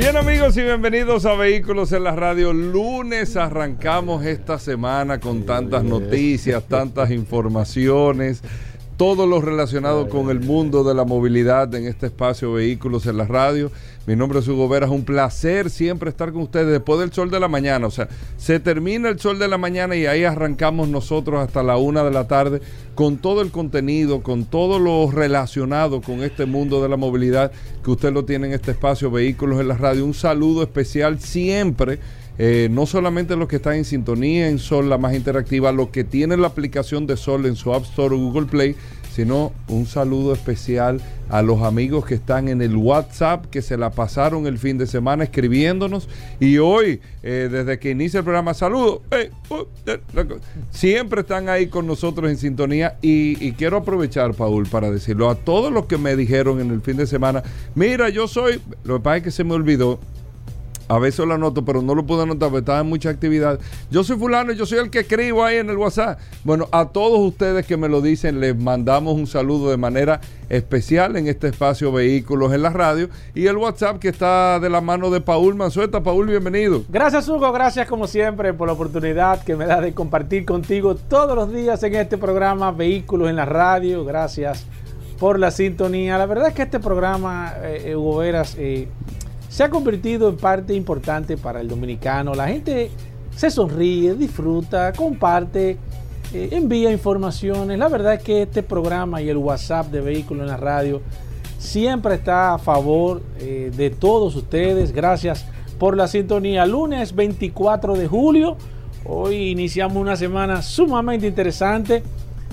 Bien amigos y bienvenidos a Vehículos en la Radio. Lunes arrancamos esta semana con tantas noticias, tantas informaciones, todo lo relacionado con el mundo de la movilidad en este espacio Vehículos en la Radio. Mi nombre es Hugo Vera, es un placer siempre estar con ustedes después del sol de la mañana. O sea, se termina el sol de la mañana y ahí arrancamos nosotros hasta la una de la tarde con todo el contenido, con todo lo relacionado con este mundo de la movilidad que usted lo tiene en este espacio Vehículos en la Radio. Un saludo especial siempre. Eh, no solamente los que están en sintonía en Sol, la más interactiva, los que tienen la aplicación de Sol en su App Store o Google Play, sino un saludo especial a los amigos que están en el WhatsApp, que se la pasaron el fin de semana escribiéndonos. Y hoy, eh, desde que inicia el programa, saludo, uh, siempre están ahí con nosotros en sintonía. Y, y, quiero aprovechar, Paul, para decirlo a todos los que me dijeron en el fin de semana, mira, yo soy, lo que pasa es que se me olvidó, a veces lo anoto, pero no lo pude anotar porque estaba en mucha actividad. Yo soy fulano, yo soy el que escribo ahí en el WhatsApp. Bueno, a todos ustedes que me lo dicen, les mandamos un saludo de manera especial en este espacio Vehículos en la Radio y el WhatsApp que está de la mano de Paul Manzueta. Paul, bienvenido. Gracias, Hugo. Gracias, como siempre, por la oportunidad que me da de compartir contigo todos los días en este programa Vehículos en la Radio. Gracias por la sintonía. La verdad es que este programa, eh, Hugo Veras, eh, se ha convertido en parte importante para el dominicano. La gente se sonríe, disfruta, comparte, eh, envía informaciones. La verdad es que este programa y el WhatsApp de Vehículos en la Radio siempre está a favor eh, de todos ustedes. Gracias por la sintonía. Lunes 24 de julio. Hoy iniciamos una semana sumamente interesante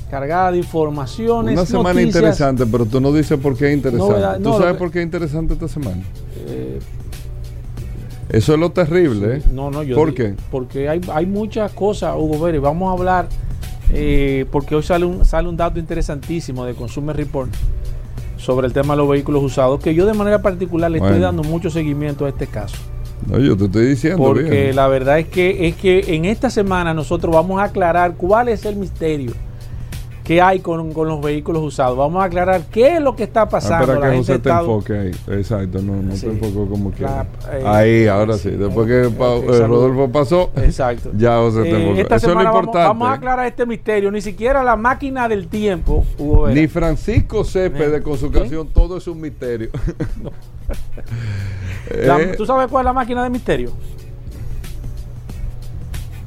cargada de informaciones. Una semana interesante, pero tú no dices por qué es interesante. ¿Tú sabes por qué es interesante esta semana? Eh, Eso es lo terrible. ¿eh? No, no, yo. ¿Por qué? Porque hay, hay muchas cosas, Hugo Vélez. Vamos a hablar, eh, porque hoy sale un, sale un dato interesantísimo de Consumer Report sobre el tema de los vehículos usados, que yo de manera particular le estoy dando mucho seguimiento a este caso. No, yo te estoy diciendo. Porque la verdad es que, es que en esta semana nosotros vamos a aclarar cuál es el misterio qué hay con, con, los vehículos usados. Vamos a aclarar qué es lo que está pasando. Ah, que José te enfoque ahí. Exacto, no, no sí. te enfocó como que. Eh, ahí, ahora sí. Después que eh, Rodolfo pasó, Exacto. ya José te enfocó. Eh, esta Eso es lo importante. Vamos, vamos, a aclarar este misterio. Ni siquiera la máquina del tiempo. Hugo Ni Francisco Cepede con su canción Todo es un misterio. la, ¿Tú sabes cuál es la máquina del misterio?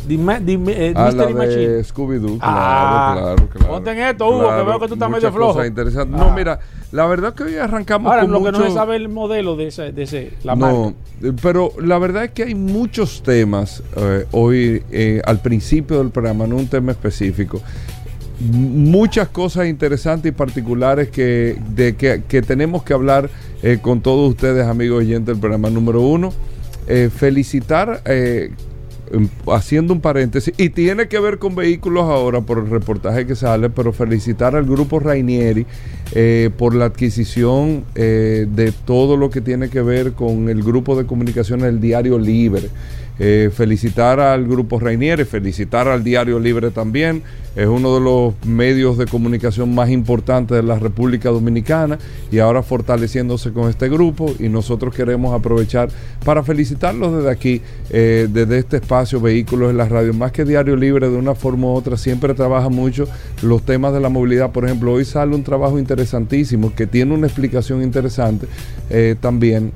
Dime, dime, eh, ah, Mystery la de Scooby-Doo, claro, ah, claro, claro. Ponte en esto, Hugo, claro, que veo que tú estás medio flojo. Ah. No, mira, la verdad que hoy arrancamos Ahora, con lo mucho... que no se sabe el modelo de ese, de ese la no, marca. pero la verdad es que hay muchos temas eh, hoy, eh, al principio del programa, no un tema específico. Muchas cosas interesantes y particulares que, de, que, que tenemos que hablar eh, con todos ustedes, amigos oyentes del programa número uno. Eh, felicitar eh, haciendo un paréntesis, y tiene que ver con vehículos ahora por el reportaje que sale, pero felicitar al grupo Rainieri eh, por la adquisición eh, de todo lo que tiene que ver con el grupo de comunicación El Diario Libre. Eh, felicitar al grupo Rainieri, felicitar al Diario Libre también. Es uno de los medios de comunicación más importantes de la República Dominicana y ahora fortaleciéndose con este grupo y nosotros queremos aprovechar para felicitarlos desde aquí, eh, desde este espacio Vehículos en la Radio. Más que Diario Libre, de una forma u otra, siempre trabaja mucho los temas de la movilidad. Por ejemplo, hoy sale un trabajo interesantísimo que tiene una explicación interesante eh, también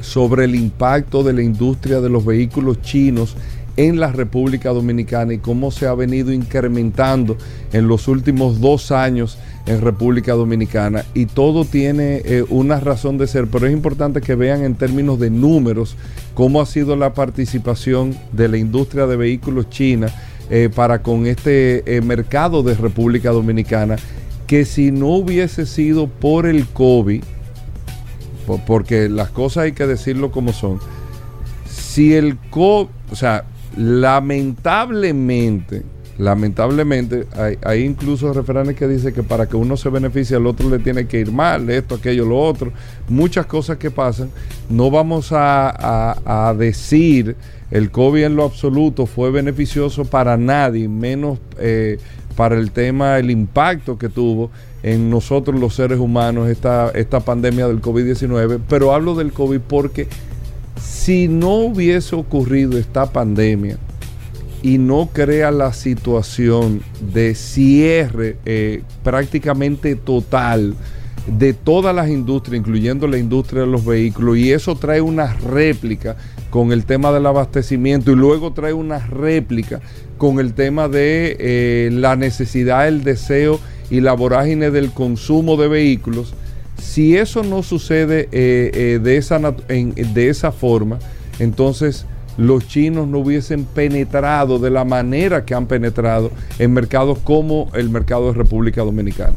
sobre el impacto de la industria de los vehículos chinos en la República Dominicana y cómo se ha venido incrementando en los últimos dos años en República Dominicana. Y todo tiene eh, una razón de ser, pero es importante que vean en términos de números cómo ha sido la participación de la industria de vehículos china eh, para con este eh, mercado de República Dominicana, que si no hubiese sido por el COVID, porque las cosas hay que decirlo como son. Si el COVID, o sea, lamentablemente, lamentablemente, hay, incluso refranes que dicen que para que uno se beneficie, al otro le tiene que ir mal, esto, aquello, lo otro. Muchas cosas que pasan. No vamos a, a decir el COVID en lo absoluto fue beneficioso para nadie, menos eh, para el tema, el impacto que tuvo en nosotros los seres humanos esta, esta pandemia del COVID-19. Pero hablo del COVID porque si no hubiese ocurrido esta pandemia y no crea la situación de cierre eh, prácticamente total, de todas las industrias, incluyendo la industria de los vehículos, y eso trae una réplica con el tema del abastecimiento y luego trae una réplica con el tema de eh, la necesidad, el deseo y la vorágine del consumo de vehículos. Si eso no sucede eh, eh, de, esa de esa forma, entonces los chinos no hubiesen penetrado de la manera que han penetrado en mercados como el mercado de República Dominicana.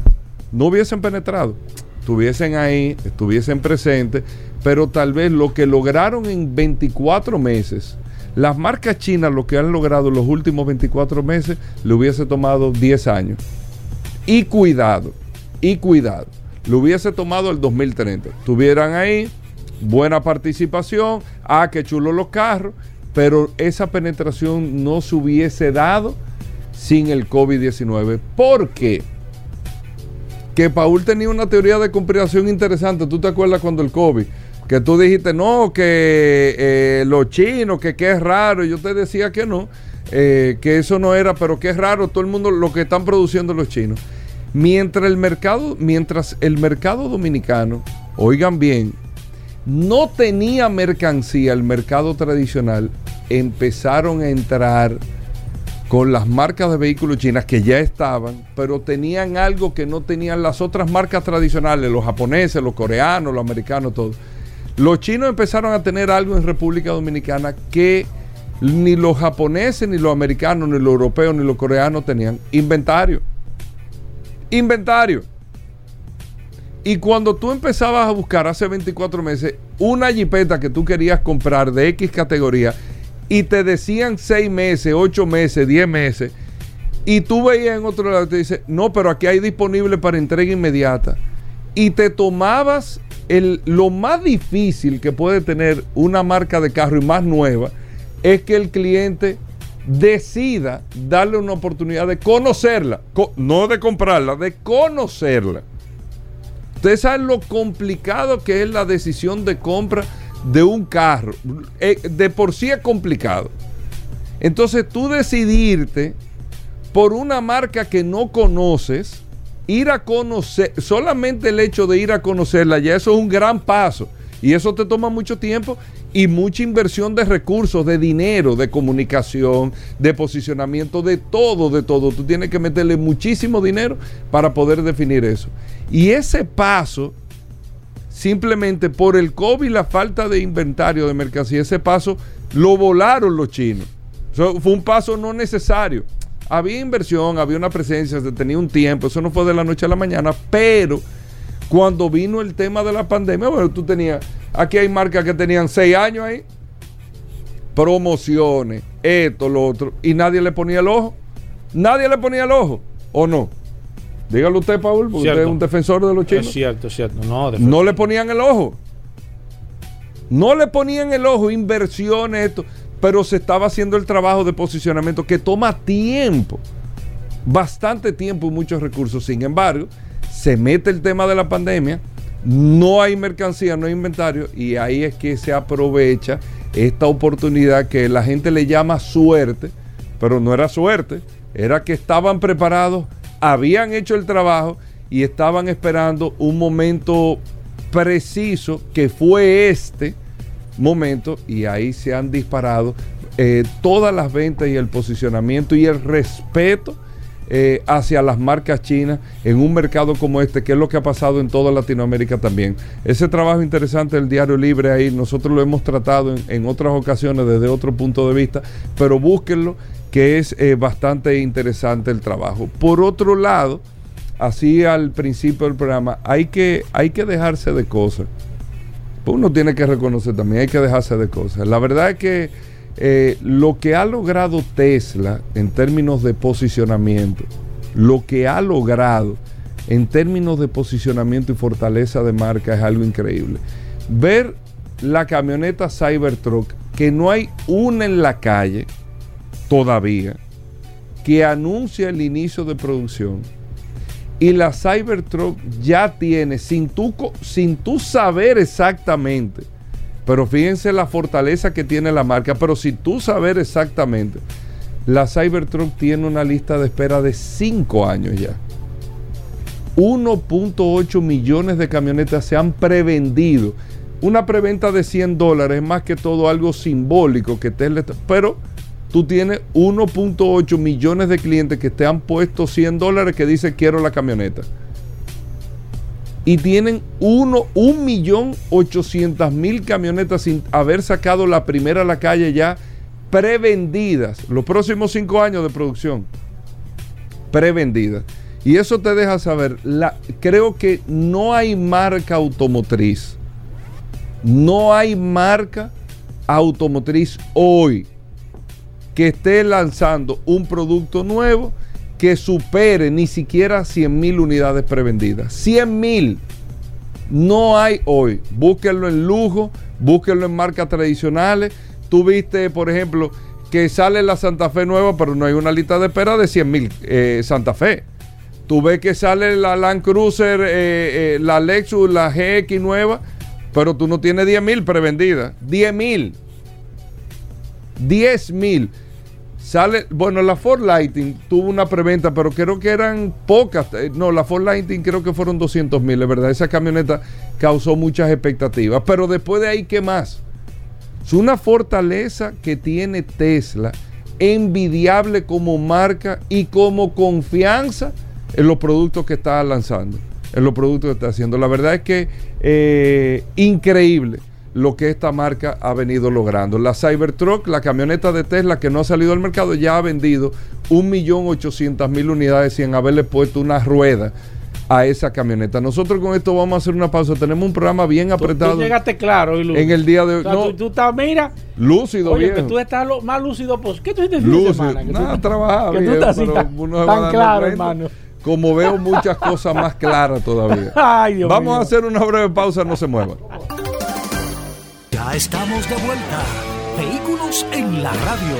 No hubiesen penetrado, estuviesen ahí, estuviesen presentes, pero tal vez lo que lograron en 24 meses, las marcas chinas lo que han logrado en los últimos 24 meses, le hubiese tomado 10 años. Y cuidado, y cuidado, le hubiese tomado el 2030. Tuvieran ahí buena participación, ah, qué chulo los carros, pero esa penetración no se hubiese dado sin el COVID-19. ¿Por qué? Que Paul tenía una teoría de conspiración interesante. ¿Tú te acuerdas cuando el COVID? que tú dijiste, no, que eh, los chinos, que, qué es raro. Yo te decía que no, eh, que eso no era, pero que es raro todo el mundo lo que están produciendo los chinos. Mientras el mercado, mientras el mercado dominicano, oigan bien, no tenía mercancía, el mercado tradicional, empezaron a entrar con las marcas de vehículos chinas que ya estaban, pero tenían algo que no tenían las otras marcas tradicionales, los japoneses, los coreanos, los americanos, todo los chinos empezaron a tener algo en República Dominicana que ni los japoneses, ni los americanos, ni los europeos, ni los coreanos tenían inventario. Inventario. Y cuando tú empezabas a buscar hace 24 meses una jipeta que tú querías comprar de X categoría y te decían 6 meses, 8 meses, 10 meses, y tú veías en otro lado y te dice, no, pero aquí hay disponible para entrega inmediata. Y te tomabas lo más difícil que puede tener una marca de carro y más nueva es que el cliente decida darle una oportunidad de conocerla, no de comprarla, de conocerla. Ustedes saben lo complicado que es la decisión de compra de un carro. Eh, de por sí es complicado. Entonces tú decidirte por una marca que no conoces, ir a conocer, solamente el hecho de ir a conocerla, ya eso es un gran paso. Y eso te toma mucho tiempo y mucha inversión de recursos, de dinero, de comunicación, de posicionamiento, de todo, de todo. Tú tienes que meterle muchísimo dinero para poder definir eso. Y ese paso, simplemente por el COVID la falta de inventario de mercancía, ese paso lo volaron los chinos. fue un paso no necesario había inversión, había una presencia, se tenía un tiempo, eso no fue de la noche a la mañana, pero cuando vino el tema de la pandemia, bueno, tú tenías, aquí hay marcas que tenían seis años ahí, promociones, esto, lo otro, y nadie le ponía el ojo. Nadie le ponía el ojo, ¿o no? Dígalo usted, Paul, porque usted es un defensor de los chinos. Es cierto, es cierto. No, no le ponían el ojo. No le ponían el ojo, inversiones, esto pero se estaba haciendo el trabajo de posicionamiento que toma tiempo, bastante tiempo y muchos recursos. Sin embargo, se mete el tema de la pandemia, no hay mercancía, no hay inventario y ahí es que se aprovecha esta oportunidad que la gente le llama suerte, pero no era suerte, era que estaban preparados, habían hecho el trabajo y estaban esperando un momento preciso que fue este momento y ahí se han disparado eh, todas las ventas y el posicionamiento y el respeto eh, hacia las marcas chinas en un mercado como este, que es lo que ha pasado en toda Latinoamérica también. Ese trabajo interesante del Diario Libre ahí, nosotros lo hemos tratado en, otras ocasiones desde otro punto de vista, pero búsquenlo, que es eh, bastante interesante el trabajo. Por otro lado, así al principio del programa, hay que, hay que dejarse de cosas. Pues uno tiene que reconocer también, hay que dejarse de cosas. La verdad es que eh, lo que ha logrado Tesla en términos de posicionamiento, lo que ha logrado en términos de posicionamiento y fortaleza de marca es algo increíble. Ver la camioneta Cybertruck, que no hay una en la calle todavía, que anuncia el inicio de producción. Y la Cybertruck ya tiene, sin tú, sin tú saber exactamente, pero fíjense la fortaleza que tiene la marca, pero sin tú saber exactamente, la Cybertruck tiene una lista de espera de 5 años ya. 1.8 millones de camionetas se han prevendido. Una preventa de 100 dólares es más que todo algo simbólico que Tesla, pero tú tienes 1.8 millones de clientes que te han puesto 100 dólares que dicen quiero la camioneta. Y tienen 1.800.000 camionetas sin haber sacado la primera a la calle ya prevendidas. Los próximos 5 años de producción. Prevendidas. Y eso te deja saber, la, creo que no hay marca automotriz, no hay marca automotriz hoy que esté lanzando un producto nuevo que supere ni siquiera 100 mil unidades prevendidas. 100 mil no hay hoy. Búsquenlo en lujo, búsquenlo en marcas tradicionales. Tú viste, por ejemplo, que sale la Santa Fe nueva, pero no hay una lista de espera de 100 mil eh, Santa Fe. Tú ves que sale la Land Cruiser, eh, eh, la Lexus, la GX nueva, pero tú no tienes 10 mil prevendidas. 10 mil. 10 mil. Sale, bueno, la Ford Lighting tuvo una preventa, pero creo que eran pocas. Eh, no, la Ford Lighting creo que fueron 200 mil, es verdad. Esa camioneta causó muchas expectativas. Pero después de ahí, ¿qué más? Es una fortaleza que tiene Tesla, envidiable como marca y como confianza en los productos que está lanzando, en los productos que está haciendo. La verdad es que eh, increíble lo que esta marca ha venido logrando. La Cybertruck, la camioneta de Tesla que no ha salido al mercado, ya ha vendido 1.800.000 unidades sin haberle puesto una rueda a esa camioneta. Nosotros con esto vamos a hacer una pausa. Tenemos un programa bien apretado. Tú, llegaste claro en el día de hoy. no, tú, estás, mira. Lúcido, Oye, que tú estás lo, más lúcido. Pues, ¿Qué tú hiciste lúcido. Que Nada, trabajaba bien, tú estás así, tan, claro, hermano como veo muchas cosas más claras todavía. Vamos a hacer una breve pausa, no se muevan. Ya estamos de vuelta. Vehículos en la radio.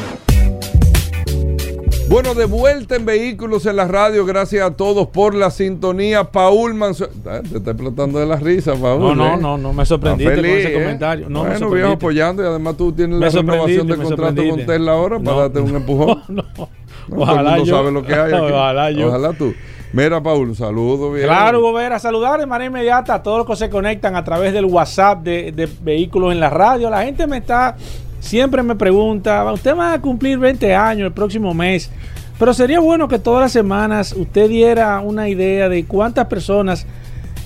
Bueno, de vuelta en Vehículos en la radio. Gracias a todos por la sintonía. Paul Manso... Ah, te está explotando de la risa, Paul. No, no, ¿eh? no, no me sorprendiste con ese ¿eh? comentario. No, bueno, viejo apoyando y además tú tienes la renovación de contrato con Tesla ahora para darte un empujón. No, no. Ojalá yo. sabe lo que hay. Aquí. Ojalá yo. Ojalá tú. Mira, Paul, saludo. Bien. Claro, Hugo Vera, saludar de manera inmediata a todos los que se conectan a través del WhatsApp de, Vehículos en la Radio. La gente me está, siempre me pregunta, usted va a cumplir 20 años el próximo mes, pero sería bueno que todas las semanas usted diera una idea de cuántas personas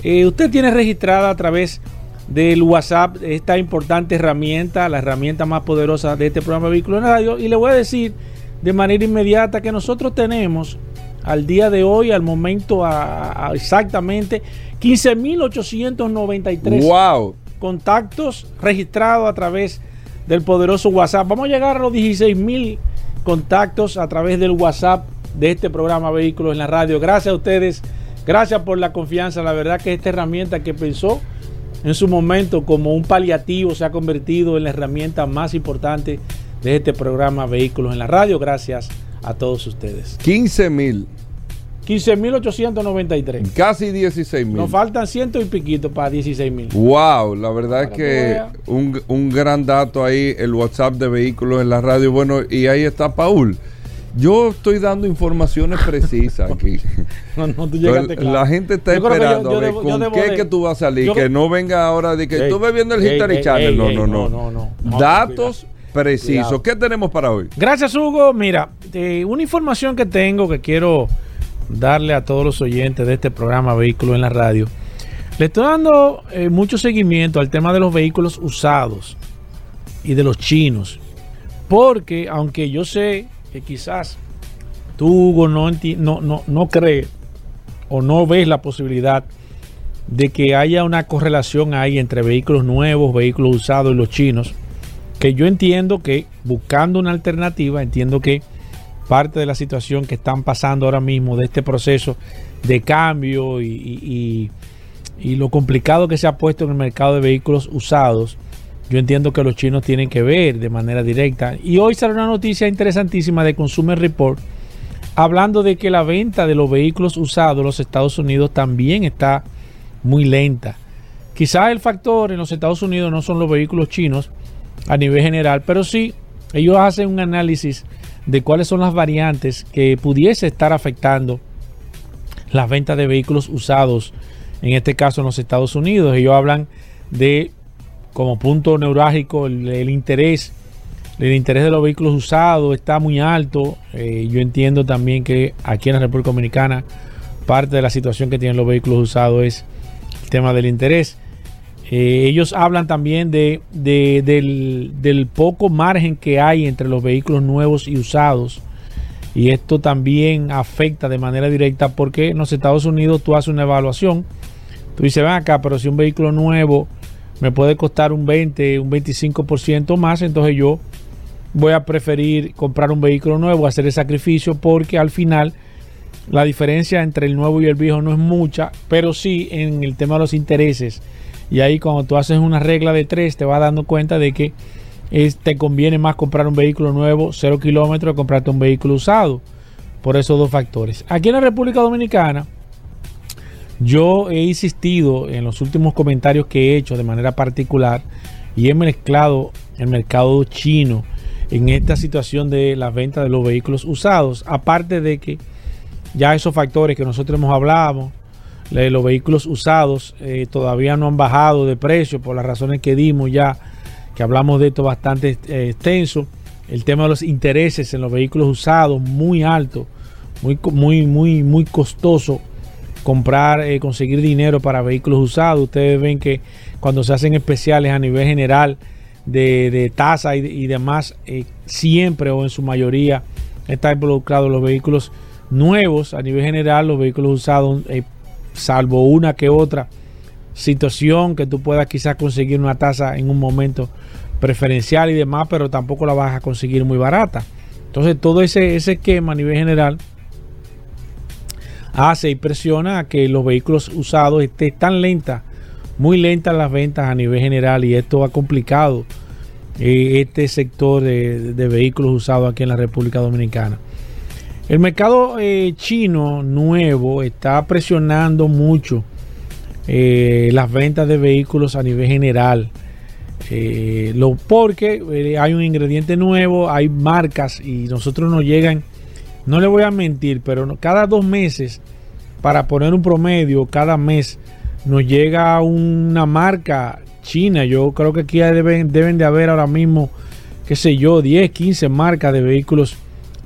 eh, usted tiene registrada a través del WhatsApp, esta importante herramienta, la herramienta más poderosa de este programa Vehículos en la Radio. Y le voy a decir de manera inmediata que nosotros tenemos al día de hoy, al momento a, exactamente 15.893 wow. contactos registrados a través del poderoso WhatsApp. Vamos a llegar a los 16.000 contactos a través del WhatsApp de este programa Vehículos en la Radio. Gracias a ustedes, gracias por la confianza. La verdad que esta herramienta que pensó en su momento como un paliativo se ha convertido en la herramienta más importante de este programa Vehículos en la Radio. Gracias a todos ustedes. 15 mil. 15.893. Casi 16 mil. Nos faltan ciento y piquito para 16 mil. Wow, la verdad es que un, un, gran dato ahí, el WhatsApp de vehículos en la radio. Bueno, y ahí está Paul. Yo estoy dando informaciones precisas aquí. no, no, tú llegaste claro. La gente está esperando a ver con qué que tú vas a salir. que no venga ahora de que tú ves viendo el History Channel. no, no, no, no, no, Datos precisos. ¿Qué tenemos para hoy? Gracias, Hugo. Mira, una información que tengo que quiero darle a todos los oyentes de este programa Vehículos en la Radio. Le estoy dando eh, mucho seguimiento al tema de los vehículos usados y de los chinos. Porque aunque yo sé que quizás tú, Hugo, no, no, no, no crees o no ves la posibilidad de que haya una correlación ahí entre vehículos nuevos, vehículos usados y los chinos, que yo entiendo que buscando una alternativa, entiendo que parte de la situación que están pasando ahora mismo de este proceso de cambio y, y, lo complicado que se ha puesto en el mercado de vehículos usados, yo entiendo que los chinos tienen que ver de manera directa. Y hoy sale una noticia interesantísima de Consumer Report hablando de que la venta de los vehículos usados en los Estados Unidos también está muy lenta. Quizás el factor en los Estados Unidos no son los vehículos chinos a nivel general, pero sí ellos hacen un análisis de cuáles son las variantes que pudiese estar afectando las ventas de vehículos usados, en este caso en los Estados Unidos. Ellos hablan de como punto neurálgico el, interés, el interés de los vehículos usados está muy alto. Eh, yo entiendo también que aquí en la República Dominicana parte de la situación que tienen los vehículos usados es el tema del interés. Eh, ellos hablan también de, del, poco margen que hay entre los vehículos nuevos y usados. Y esto también afecta de manera directa porque en los Estados Unidos tú haces una evaluación. Tú dices, ven acá, pero si un vehículo nuevo me puede costar un 20, un 25% más, entonces yo voy a preferir comprar un vehículo nuevo, hacer el sacrificio porque al final la diferencia entre el nuevo y el viejo no es mucha, pero sí en el tema de los intereses y ahí cuando tú haces una regla de tres te vas dando cuenta de que te conviene más comprar un vehículo nuevo, cero kilómetros, que comprarte un vehículo usado. Por esos dos factores. Aquí en la República Dominicana, yo he insistido en los últimos comentarios que he hecho de manera particular y he mezclado el mercado chino en esta situación de la venta de los vehículos usados. Aparte de que ya esos factores que nosotros hemos hablado, los vehículos usados eh, todavía no han bajado de precio por las razones que dimos ya, que hablamos de esto bastante eh, extenso. El tema de los intereses en los vehículos usados muy alto, muy, muy, muy, muy costoso comprar, eh, conseguir dinero para vehículos usados. Ustedes ven que cuando se hacen especiales a nivel general de, tasa y, demás, siempre o en su mayoría está involucrado los vehículos nuevos a nivel general, los vehículos usados salvo una que otra situación que tú puedas quizás conseguir una tasa en un momento preferencial y demás, pero tampoco la vas a conseguir muy barata. Entonces todo ese, ese esquema a nivel general hace y presiona a que los vehículos usados estén tan lentas, muy lentas las ventas a nivel general y esto ha complicado eh, este sector de, de, vehículos usados aquí en la República Dominicana. El mercado eh, chino nuevo está presionando mucho eh, las ventas de vehículos a nivel general. Eh, lo, porque hay un ingrediente nuevo, hay marcas y nosotros nos llegan, no le voy a mentir, pero cada dos meses, para poner un promedio, cada mes nos llega una marca china. Yo creo que aquí deben, deben de haber ahora mismo, qué sé yo, 10, 15 marcas de vehículos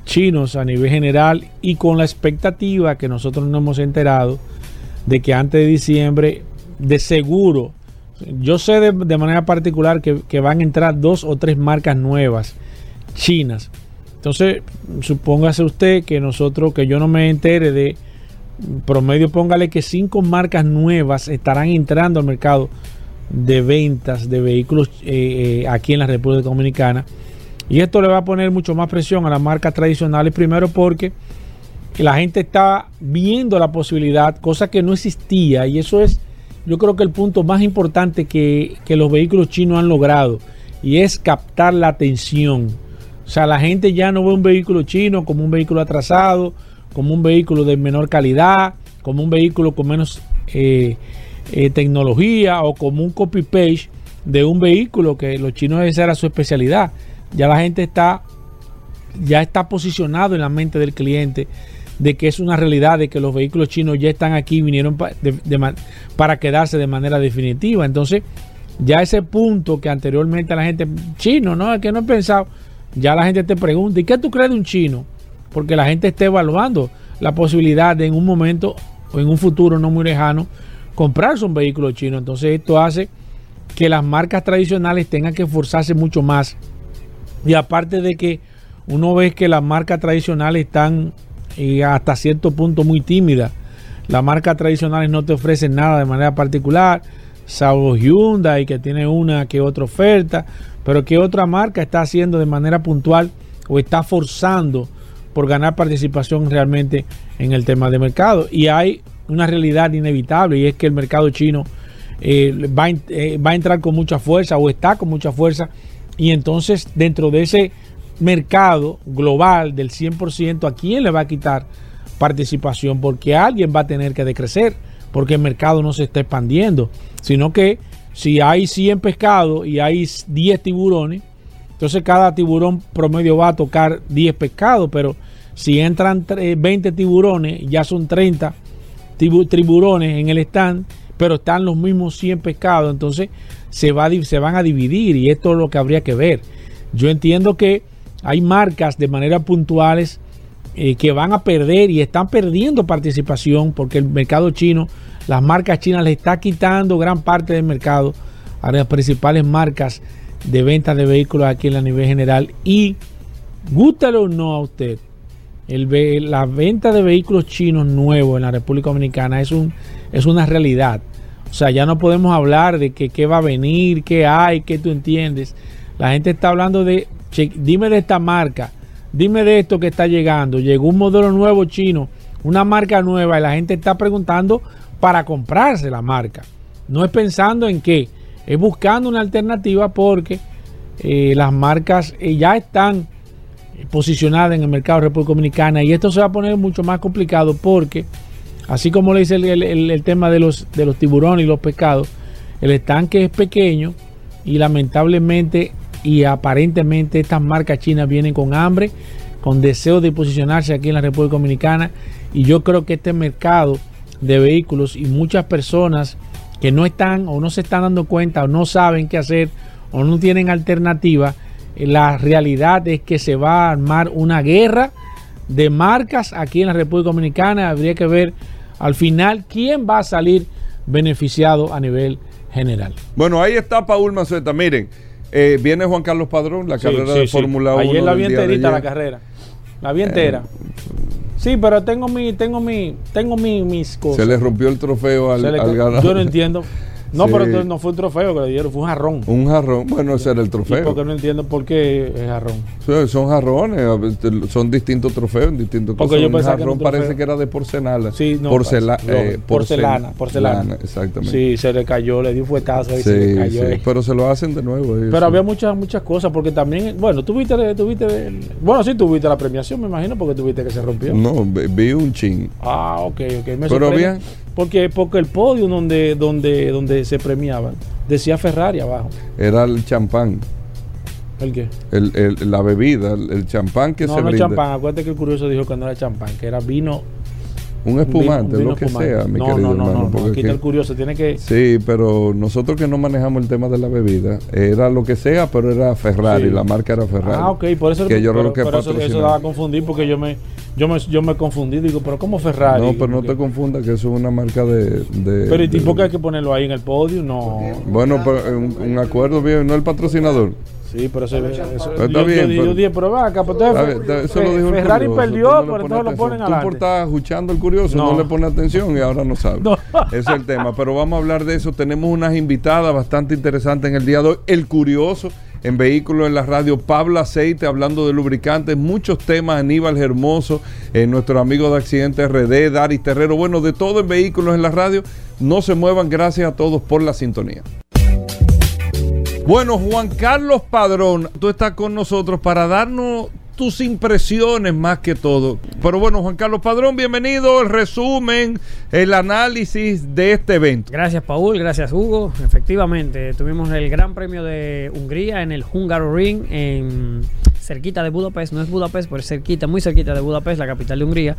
chinos a nivel general y con la expectativa que nosotros nos hemos enterado de que antes de diciembre, de seguro, yo sé de, manera particular que, van a entrar dos o tres marcas nuevas chinas. Entonces, supóngase usted que nosotros, que yo no me entere de promedio, póngale que cinco marcas nuevas estarán entrando al mercado de ventas de vehículos eh, eh, aquí en la República Dominicana y esto le va a poner mucho más presión a las marcas tradicionales, primero porque la gente está viendo la posibilidad, cosa que no existía, y eso es, yo creo que el punto más importante que, los vehículos chinos han logrado, y es captar la atención. O sea, la gente ya no ve un vehículo chino como un vehículo atrasado, como un vehículo de menor calidad, como un vehículo con menos eh, eh, tecnología o como un copy-paste de un vehículo que los chinos esa era su especialidad. Ya la gente está, ya está posicionado en la mente del cliente de que es una realidad, de que los vehículos chinos ya están aquí, vinieron para quedarse de manera definitiva. Entonces, ya ese punto que anteriormente la gente, chino, ¿no? Es que no he pensado, ya la gente te pregunta, ¿y qué tú crees de un chino? Porque la gente está evaluando la posibilidad de en un momento o en un futuro no muy lejano comprarse un vehículo chino. Entonces, esto hace que las marcas tradicionales tengan que esforzarse mucho más y aparte de que uno ve que las marcas tradicionales están eh, hasta cierto punto muy tímidas. Las marcas tradicionales no te ofrecen nada de manera particular. salvo Hyundai que tiene una que otra oferta, pero que otra marca está haciendo de manera puntual o está forzando por ganar participación realmente en el tema de mercado. Y hay una realidad inevitable y es que el mercado chino eh, va, eh, va a entrar con mucha fuerza o está con mucha fuerza y entonces dentro de ese mercado global del 100%, ¿a quién le va a quitar participación? Porque alguien va a tener que decrecer, porque el mercado no se está expandiendo, sino que si hay 100 pescados y hay 10 tiburones, entonces cada tiburón promedio va a tocar 10 pescados, pero si entran 20 tiburones, ya son 30 tiburones en el stand, pero están los mismos 100 pescados, entonces se, va, se van a dividir y esto es lo que habría que ver. Yo entiendo que hay marcas de manera puntuales eh, que van a perder y están perdiendo participación porque el mercado chino, las marcas chinas le está quitando gran parte del mercado a las principales marcas de venta de vehículos aquí en la nivel general y gústalo o no a usted el, la venta de vehículos chinos nuevos en la República Dominicana es un es una realidad o sea ya no podemos hablar de que qué va a venir qué hay qué tú entiendes la gente está hablando de dime de esta marca, dime de esto que está llegando. Llegó un modelo nuevo chino, una marca nueva y la gente está preguntando para comprarse la marca. No es pensando en qué, es buscando una alternativa porque eh, las marcas eh, ya están posicionadas en el mercado de República Dominicana y esto se va a poner mucho más complicado porque, así como le dice el, tema de los, de los tiburones y los pescados, el estanque es pequeño y lamentablemente y aparentemente estas marcas chinas vienen con hambre, con deseo de posicionarse aquí en la República Dominicana y yo creo que este mercado de vehículos y muchas personas que no están o no se están dando cuenta o no saben qué hacer o no tienen alternativa, eh, la realidad es que se va a armar una guerra de marcas aquí en la República Dominicana. Habría que ver al final quién va a salir beneficiado a nivel general. Bueno, ahí está Paul Mazueta. Miren, eh, viene Juan Carlos Padrón, la carrera de Fórmula 1. Ayer la vi enterita la carrera. La vi entera. Eh, sí, pero tengo mi, tengo mi, tengo mi, mis cosas. Se le rompió el trofeo al, al ganador. Yo no entiendo. No, pero no fue un trofeo que le dieron, fue un jarrón. Un jarrón, bueno, ese era el trofeo. porque no entiendo por qué es jarrón. son jarrones, son distintos trofeos, distintos porque Yo jarrón parece que era de porcelana. Sí, no, eh, porcelana, porcelana. Exactamente. Sí, se le cayó, le dio un fuetazo y se le cayó. Sí, pero se lo hacen de nuevo. pero había muchas muchas cosas, porque también, bueno, tuviste, tuviste, bueno, sí tuviste la premiación, me imagino, porque tuviste que se rompió. No, vi un chin. Ah, ok, ok. Me pero bien porque, porque el podio donde, donde, donde se premiaban decía Ferrari abajo. Era el champán. ¿El qué? El, la bebida, el, champán que no, se No, no champán. Acuérdate que el curioso dijo que no era champán, que era vino un espumante, lo que sea, mi querido no, no, No, aquí está el curioso, tiene que... Sí, pero nosotros que no manejamos el tema de la bebida, era lo que sea, pero era Ferrari, la marca era Ferrari. Ah, ok, por eso, que yo creo que eso, eso daba a confundir porque yo me, yo me, yo me confundí, digo, pero ¿cómo Ferrari? No, pero no te confundas que eso es una marca de... de pero ¿y por qué hay que ponerlo ahí en el podio? No. Bueno, pero un, un acuerdo bien, no el patrocinador. Sí, pero eso, eso está yo, bien. Yo, yo dije, pero va acá, eso lo dijo Ferrari perdió, pero entonces lo ponen adelante. Tú por estar escuchando el curioso, no. le pone atención y ahora no sabe. Ese es el tema. Pero vamos a hablar de eso. Tenemos unas invitadas bastante interesantes en el día de hoy. El curioso en vehículos en la radio, Pablo Aceite, hablando de lubricantes, muchos temas, Aníbal Hermoso, eh, nuestro amigo de Accidente RD, Daris Terrero, bueno, de todo en vehículos en la radio. No se muevan, gracias a todos por la sintonía. Bueno, Juan Carlos Padrón, tú estás con nosotros para darnos tus impresiones más que todo. Pero bueno, Juan Carlos Padrón, bienvenido. El resumen, el análisis de este evento. Gracias, Paul. Gracias, Hugo. Efectivamente, tuvimos el Gran Premio de Hungría en el Hungaroring, en cerquita de Budapest. No es Budapest, pero es cerquita, muy cerquita de Budapest, la capital de Hungría.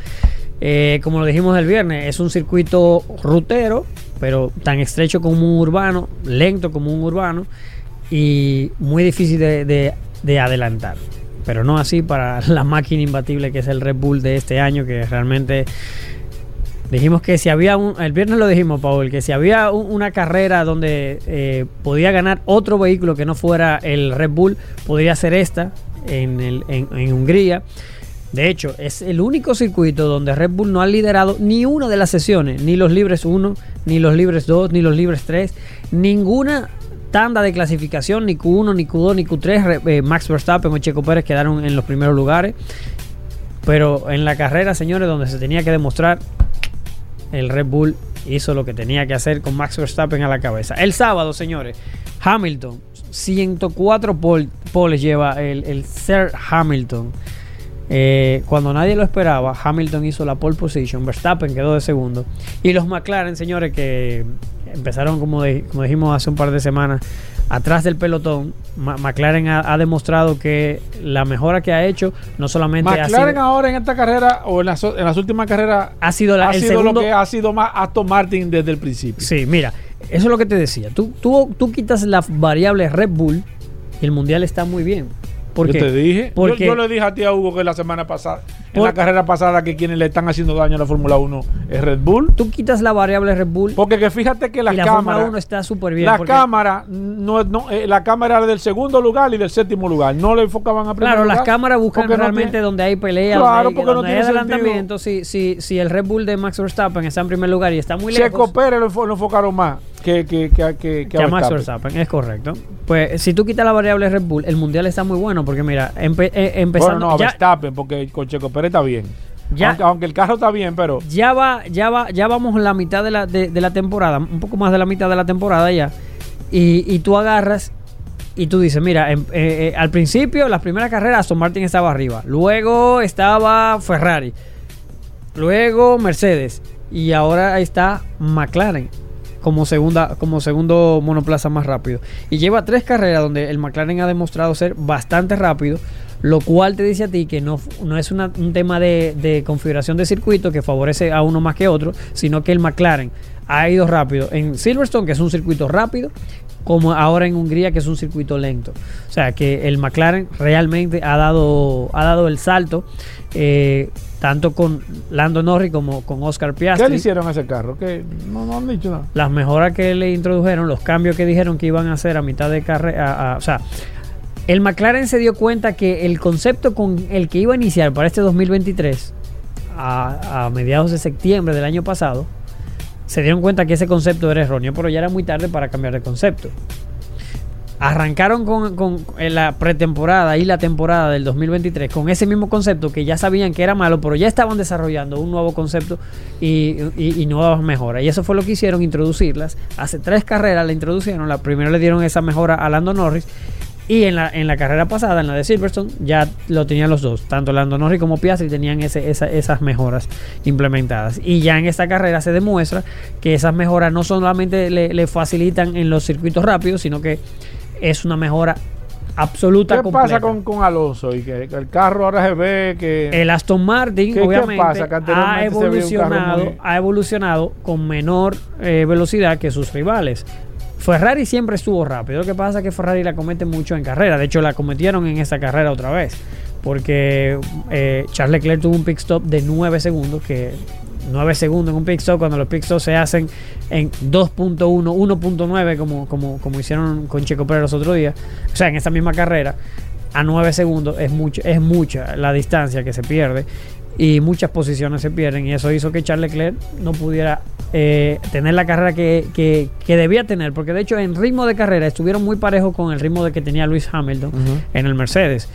Eh, como lo dijimos el viernes, es un circuito rutero, pero tan estrecho como un urbano, lento como un urbano y muy difícil de, adelantar. Pero no así para la máquina imbatible que es el Red Bull de este año, que realmente dijimos que si había un, el viernes lo dijimos, Paul, que si había una carrera donde eh, podía ganar otro vehículo que no fuera el Red Bull, podría ser esta en, el, en, Hungría. De hecho, es el único circuito donde Red Bull no ha liderado ni una de las sesiones, ni los libres 1, ni los libres 2, ni los libres 3, ninguna tanda de clasificación, ni Q1, ni Q2, ni Q3. eh, Max Verstappen o Checo Pérez quedaron en los primeros lugares. Pero en la carrera, señores, donde se tenía que demostrar, el Red Bull hizo lo que tenía que hacer con Max Verstappen a la cabeza. El sábado, señores, Hamilton, 104 pol- poles lleva el, el Sir Hamilton. Eh, cuando nadie lo esperaba, Hamilton hizo la pole position, Verstappen quedó de segundo. Y los McLaren, señores, que empezaron, como, de- como dijimos hace un par de semanas, atrás del pelotón, Ma- McLaren ha, ha demostrado que la mejora que ha hecho no solamente ha McLaren sido, ahora en esta carrera o en las, en las últimas carreras ha sido la- ha el sido segundo... lo que ha sido más Aston Martin desde el principio. Sí, mira, eso es lo que te decía. Tú, tú, tú quitas la variable Red Bull y el mundial está muy bien. ¿Por yo qué? te dije. Yo, Porque- yo le dije a ti a Hugo que la semana pasada, en la carrera pasada, que quienes le están haciendo daño a la Fórmula 1 es Red Bull. Tú quitas la variable Red Bull Porque que fíjate que las la Fórmula cámaras. 1 está súper bien. La porque- cámara, no, no, eh, la cámara era del segundo lugar y del séptimo lugar. No le enfocaban a primer Claro, las lugar cámaras buscan porque no realmente tiene- donde hay pelea, Claro, donde hay, porque no donde hay tiene adelantamiento. Si, si, si el Red Bull de Max Verstappen está en primer lugar y está muy Checo lejos Pérez lo, enfo- lo enfocaron más que, que, que, que, que a Max Verstappen, es correcto. Pues si tú quitas la variable Red Bull, el mundial está muy bueno porque mira, empe- eh, empezando Bueno, no, ya, Verstappen, porque con Checo Pérez está bien. Ya- Aunque, aunque el carro está bien, pero ya va, ya va, ya vamos en la mitad de la, de, de la temporada, un poco más de la mitad de la temporada ya. Y, y tú agarras y tú dices, mira, em- eh, eh, al principio, las primeras carreras, Aston Martin estaba arriba. Luego estaba Ferrari. Luego Mercedes. Y ahora está McLaren como segunda, como segundo monoplaza más rápido. Y lleva tres carreras donde el McLaren ha demostrado ser bastante rápido. Lo cual te dice a ti que no, no es un tema de, de configuración de circuito que favorece a uno más que otro, sino que el McLaren ha ido rápido en Silverstone, que es un circuito rápido, como ahora en Hungría, que es un circuito lento. O sea que el McLaren realmente ha dado, ha dado el salto, eh, tanto con Lando Norris como con Oscar Piastri. ¿qué le hicieron a ese carro? Que no, no han dicho nada. Las mejoras que le introdujeron, los cambios que dijeron que iban a hacer a mitad de carrera, o sea, el McLaren se dio cuenta que el concepto con el que iba a iniciar para este 2023, a, a mediados de septiembre del año pasado, se dieron cuenta que ese concepto era erróneo, pero ya era muy tarde para cambiar de concepto. Arrancaron con, la pretemporada y la temporada del 2023 con ese mismo concepto que ya sabían que era malo, pero ya estaban desarrollando un nuevo concepto y, y- y nuevas mejoras. Y eso fue lo que hicieron, introducirlas. Hace tres carreras la introducieron. La primera le dieron esa mejora a Lando Norris. Y en la, en la carrera pasada, en la de Silverstone, ya lo tenían los dos. Tanto Lando Norris como Piastri tenían ese- esa- esas mejoras implementadas. Y ya en esta carrera se demuestra que esas mejoras no solamente le, le facilitan en los circuitos rápidos, sino que es una mejora absoluta. ¿Qué completa. pasa con, con Alonso? Y que, que el carro ahora se ve que... El Aston Martin, ¿Qué- qué obviamente, pasa? Que anteriormente ha evolucionado, muy- ha evolucionado con menor eh, velocidad que sus rivales. Ferrari siempre estuvo rápido. Lo que pasa es que Ferrari la comete mucho en carrera. De hecho, la cometieron en esa carrera otra vez. Porque eh, Charles Leclerc tuvo un pit stop de 9 segundos. Que 9 segundos en un pit stop, cuando los pit stops se hacen en 2.1, 1.9, como, como, como hicieron con Checo Pérez los otros días. O sea, en esa misma carrera a 9 segundos es mucho, es mucha la distancia que se pierde y muchas posiciones se pierden y eso hizo que Charles Leclerc no pudiera eh, tener la carrera que, que- que debía tener porque de hecho en ritmo de carrera estuvieron muy parejos con el ritmo de que tenía Luis Hamilton en el Mercedes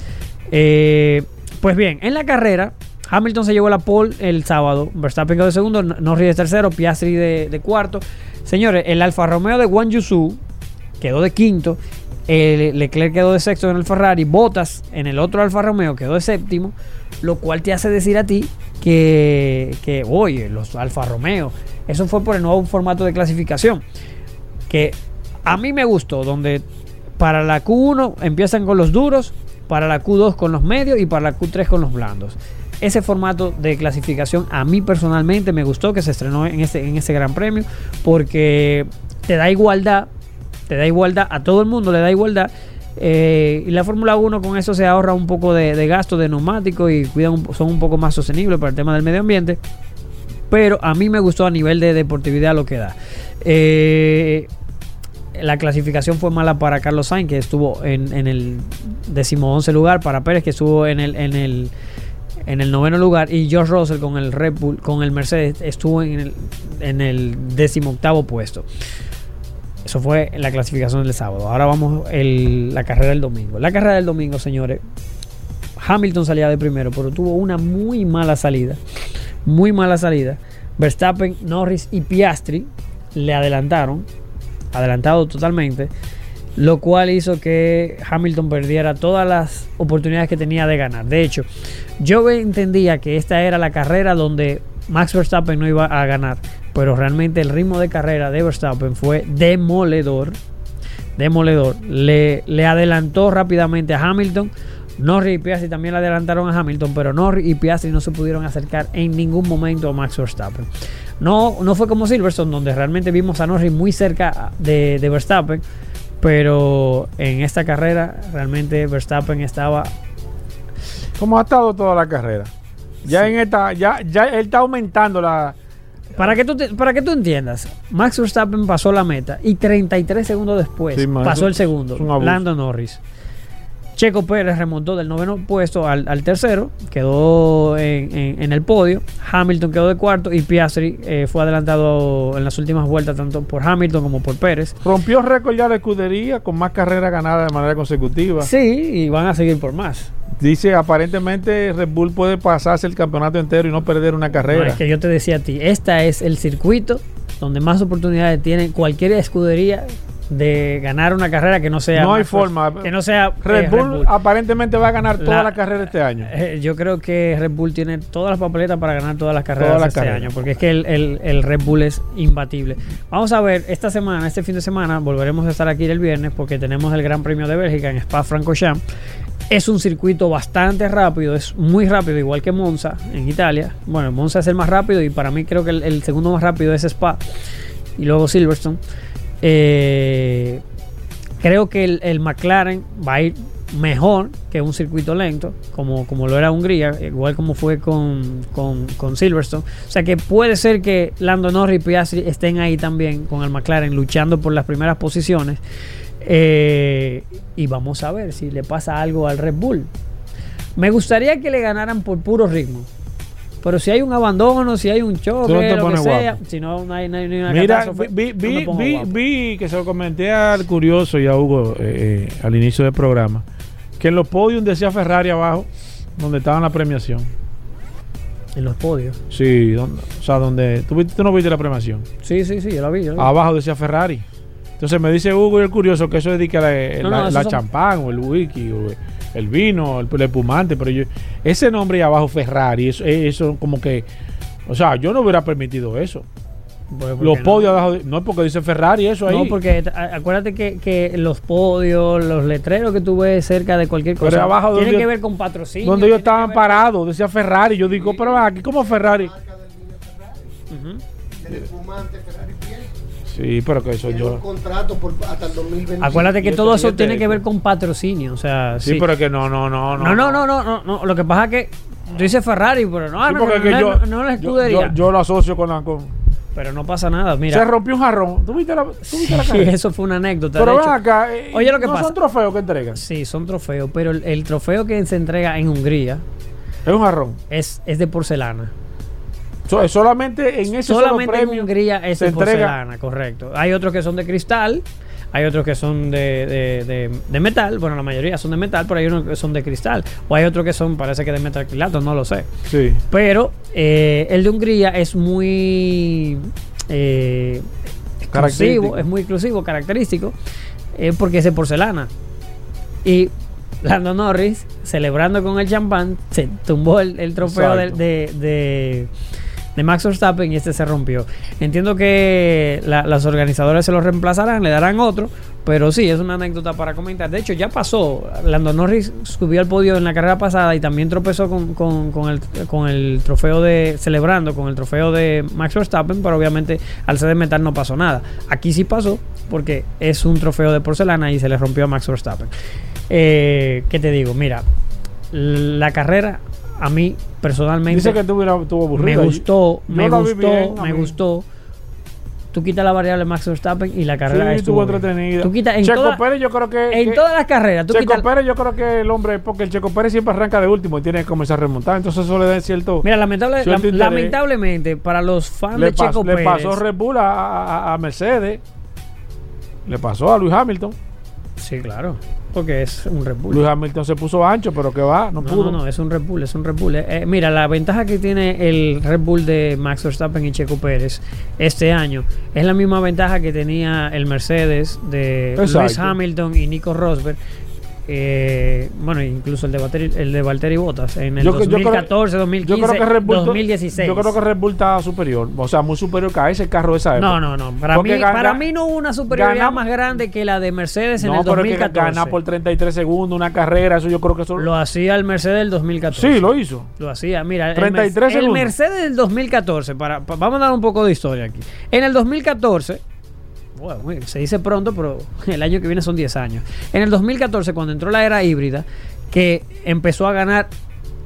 Eh, pues bien en la carrera Hamilton se llevó la pole el sábado Verstappen quedó de segundo Norris de tercero Piastri de, de cuarto señores el Alfa Romeo de Guan Yusu quedó de quinto. El Leclerc quedó de sexto en el Ferrari. Bottas en el otro Alfa Romeo quedó de séptimo. Lo cual te hace decir a ti que, que oye, los Alfa Romeo. Eso fue por el nuevo formato de clasificación. Que a mí me gustó. Donde para la Q1 empiezan con los duros. Para la Q2 con los medios. Y para la Q3 con los blandos. Ese formato de clasificación a mí personalmente me gustó que se estrenó en ese, en ese gran premio. Porque te da igualdad te da igualdad, a todo el mundo le da igualdad. Eh, y la Fórmula 1 con eso se ahorra un poco de, de gasto de neumáticos y cuidan un- son un poco más sostenibles para el tema del medio ambiente. Pero a mí me gustó a nivel de deportividad lo que da. Eh, la clasificación fue mala para Carlos Sainz, que estuvo en, el decimoonce lugar, para Pérez, que estuvo en el, en el en el noveno lugar y George Russell con el Red Bull, con el Mercedes estuvo en el, en el decimoctavo puesto. Eso fue la clasificación del sábado. Ahora vamos el, la carrera del domingo. La carrera del domingo, señores, Hamilton salía de primero, pero tuvo una muy mala salida. Muy mala salida. Verstappen, Norris y Piastri le adelantaron, adelantado totalmente, lo cual hizo que Hamilton perdiera todas las oportunidades que tenía de ganar. De hecho, yo entendía que esta era la carrera donde Max Verstappen no iba a ganar, pero realmente el ritmo de carrera de Verstappen fue demoledor. Demoledor. Le, le adelantó rápidamente a Hamilton. Norris y Piastri también le adelantaron a Hamilton, pero Norris y Piastri no se pudieron acercar en ningún momento a Max Verstappen. No, no fue como Silverstone, donde realmente vimos a Norris muy cerca de, de Verstappen, pero en esta carrera realmente Verstappen estaba Como ha estado toda la carrera. Ya en esta, ya, ya él está aumentando la. Para que, tú te- para que tú entiendas, Max Verstappen pasó la meta y 33 segundos después Sí, man, pasó el segundo. Lando Norris. Checo Pérez remontó del noveno puesto al, al tercero, quedó en, en- en el podio. Hamilton quedó de cuarto y Piastri eh, fue adelantado en las últimas vueltas tanto por Hamilton como por Pérez. Rompió récord ya de escudería con más carreras ganadas de manera consecutiva. Sí, y van a seguir por más. Dice, aparentemente Red Bull puede pasarse el campeonato entero y no perder una No, carrera. es que yo te decía a ti, este es el circuito donde más oportunidades tiene cualquier escudería de ganar una carrera que no sea No hay forma. que no sea Red, eh, Bull, aparentemente va a ganar toda La- la, carrera este año. Eh, yo creo que Red Bull tiene todas las papeletas para ganar todas las carreras Todas las este carreras. año, porque es que el, el- el Red Bull es imbatible. Vamos a ver, esta semana, este fin de semana, volveremos a estar aquí el viernes porque tenemos el Gran Premio de Bélgica en Spa-Francorchamps. Es un circuito bastante rápido, es muy rápido, igual que Monza en Italia. Bueno, Monza es el más rápido y para mí creo que el, segundo más rápido es Spa y luego Silverstone. Eh, creo que el, el McLaren va a ir mejor que un circuito lento, como, como lo era Hungría, igual como fue con, con, con Silverstone. O sea que puede ser que Lando Norris y Piastri estén ahí también con el McLaren luchando por las primeras posiciones. Eh, y vamos a ver si le pasa algo al Red Bull. Me gustaría que le ganaran por puro ritmo. Pero si hay un abandono, si hay un choque, Tú no te lo que pones sea, guapo. si no, no hay, no hay una Mira, vi, no que se lo comenté al curioso y a Hugo eh, eh, al inicio del programa, que en los podios decía Ferrari abajo, donde estaba la premiación. En los podios. Sí, donde- o sea, donde tú, tú no viste la premiación. Sí, sí, sí, yo lo vi. yo lo vi. Abajo decía Ferrari. Entonces me dice Hugo y el curioso que eso es de que la, No, la- no, la esos son- champán o el whisky o el vino, el, el espumante, pero yo, ese nombre ahí abajo Ferrari, eso, eso como que, o sea, yo no hubiera permitido eso. Pues, ¿por Los no? podios abajo, de- no es porque dice Ferrari eso ahí. No, porque a- acuérdate que, que los podios, los letreros que tú ves cerca de cualquier Pero cosa abajo tienen que ver con patrocinio. donde ellos estaban ver- parados, decía Ferrari. Yo digo, pero aquí como Ferrari. Ujú. del espumante Ferrari. Sí, pero que eso yo. Un contrato por, hasta el 2020. Acuérdate que todo eso tiene que ver con patrocinio, o sea. Sí, pero que no, no, no, no. No, no, no, no, Lo que pasa es que tú dices Ferrari, pero no, no, no, la escudería. Yo, lo asocio con la. Pero no pasa nada, mira. Se rompió un jarrón. ¿Tú viste la, sí, eso fue una anécdota. Pero ven acá. Eh, Oye, lo que pasa. son trofeos que entregan? Sí, son trofeos, pero el, trofeo que se entrega en Hungría. Es un jarrón. Es, es de porcelana. So- es solamente en ese solo Solamente en Hungría es se entrega. porcelana, correcto. Hay otros que son de cristal, hay otros que son de, de- de- de metal, bueno, la mayoría son de metal, pero hay unos que son de cristal. O hay otros que son, parece que de metacrilato, no lo sé. Sí. Pero eh, el de Hungría es muy eh, exclusivo, es muy exclusivo, característico, eh, porque es de porcelana. Y Lando Norris, celebrando con el champán, se tumbó el, el trofeo de. De, Max Verstappen y este se rompió. Entiendo que la- las organizadoras se lo reemplazarán, le darán otro, pero sí, es una anécdota para comentar. De hecho, ya pasó. Lando Norris subió al podio en la carrera pasada y también tropezó con el, con el trofeo de. celebrando con el trofeo de Max Verstappen, pero obviamente al ser de metal no pasó nada. Aquí sí pasó, porque es un trofeo de porcelana y se le rompió a Max Verstappen. Eh, ¿Qué te digo? Mira, la carrera a mí personalmente Dice que estuvo me gustó, Yo me gustó, bien, me gustó. tú quitas la variable Max Verstappen y la carrera Sí, estuvo entretenida. Tú quitas en, Checo toda- Pérez yo creo que... en que- todas las carreras, tú Checo. Pérez yo creo que el hombre, porque el Checo Pérez siempre arranca de último y tiene que comenzar a remontar, entonces eso le da cierto... Mira, lamentable, cierto lamentablemente para los fans le, de pas- Checo le Pérez. pasó Red Bull a, a- a Mercedes, le pasó a Luis Hamilton. Sí, claro, porque es un Red Bull. Luis Hamilton se puso ancho, pero que va, no, No, pudo. no, no, es un Red Bull, es un Red Bull. Eh, eh, mira, la ventaja que tiene el Red Bull de Max Verstappen y Checo Pérez este año es la misma ventaja que tenía el Mercedes de Lewis Exacto. Hamilton y Nico Rosberg. Eh, bueno, incluso el de Valtteri, el de Valtteri Bottas en el Yo que- yo creo- 2014, 2015, Yo creo que Red Bull 2016. Yo creo que Red Bull está superior, o sea, muy superior que a ese carro de esa época. no, no, no. Para mí, gana- para mí no hubo una superioridad gana- más grande que la de Mercedes en No, el pero es que 2014. gana por 33 segundos una carrera, eso yo creo que eso Lo hacía el Mercedes del 2014. Sí, lo hizo. Lo hacía, mira, el 33 Merce- el, segundos. Mercedes del 2014, para, pa- vamos a dar un poco de historia aquí. En el 2014, bueno, se dice pronto, pero el año que viene son 10 años. En el 2014, cuando entró la era híbrida, que empezó a ganar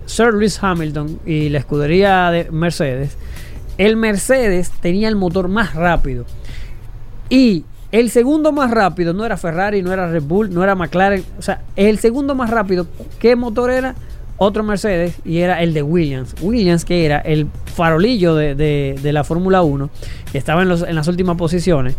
Sir Lewis Hamilton y la escudería de Mercedes, el Mercedes tenía el motor más rápido. Y el segundo más rápido no era Ferrari, no era Red Bull, no era McLaren. O sea, el segundo más rápido, ¿qué motor era? Otro Mercedes y era el de Williams. Williams, que era el farolillo de, de- de la Fórmula 1, que estaba en, los- en las últimas posiciones,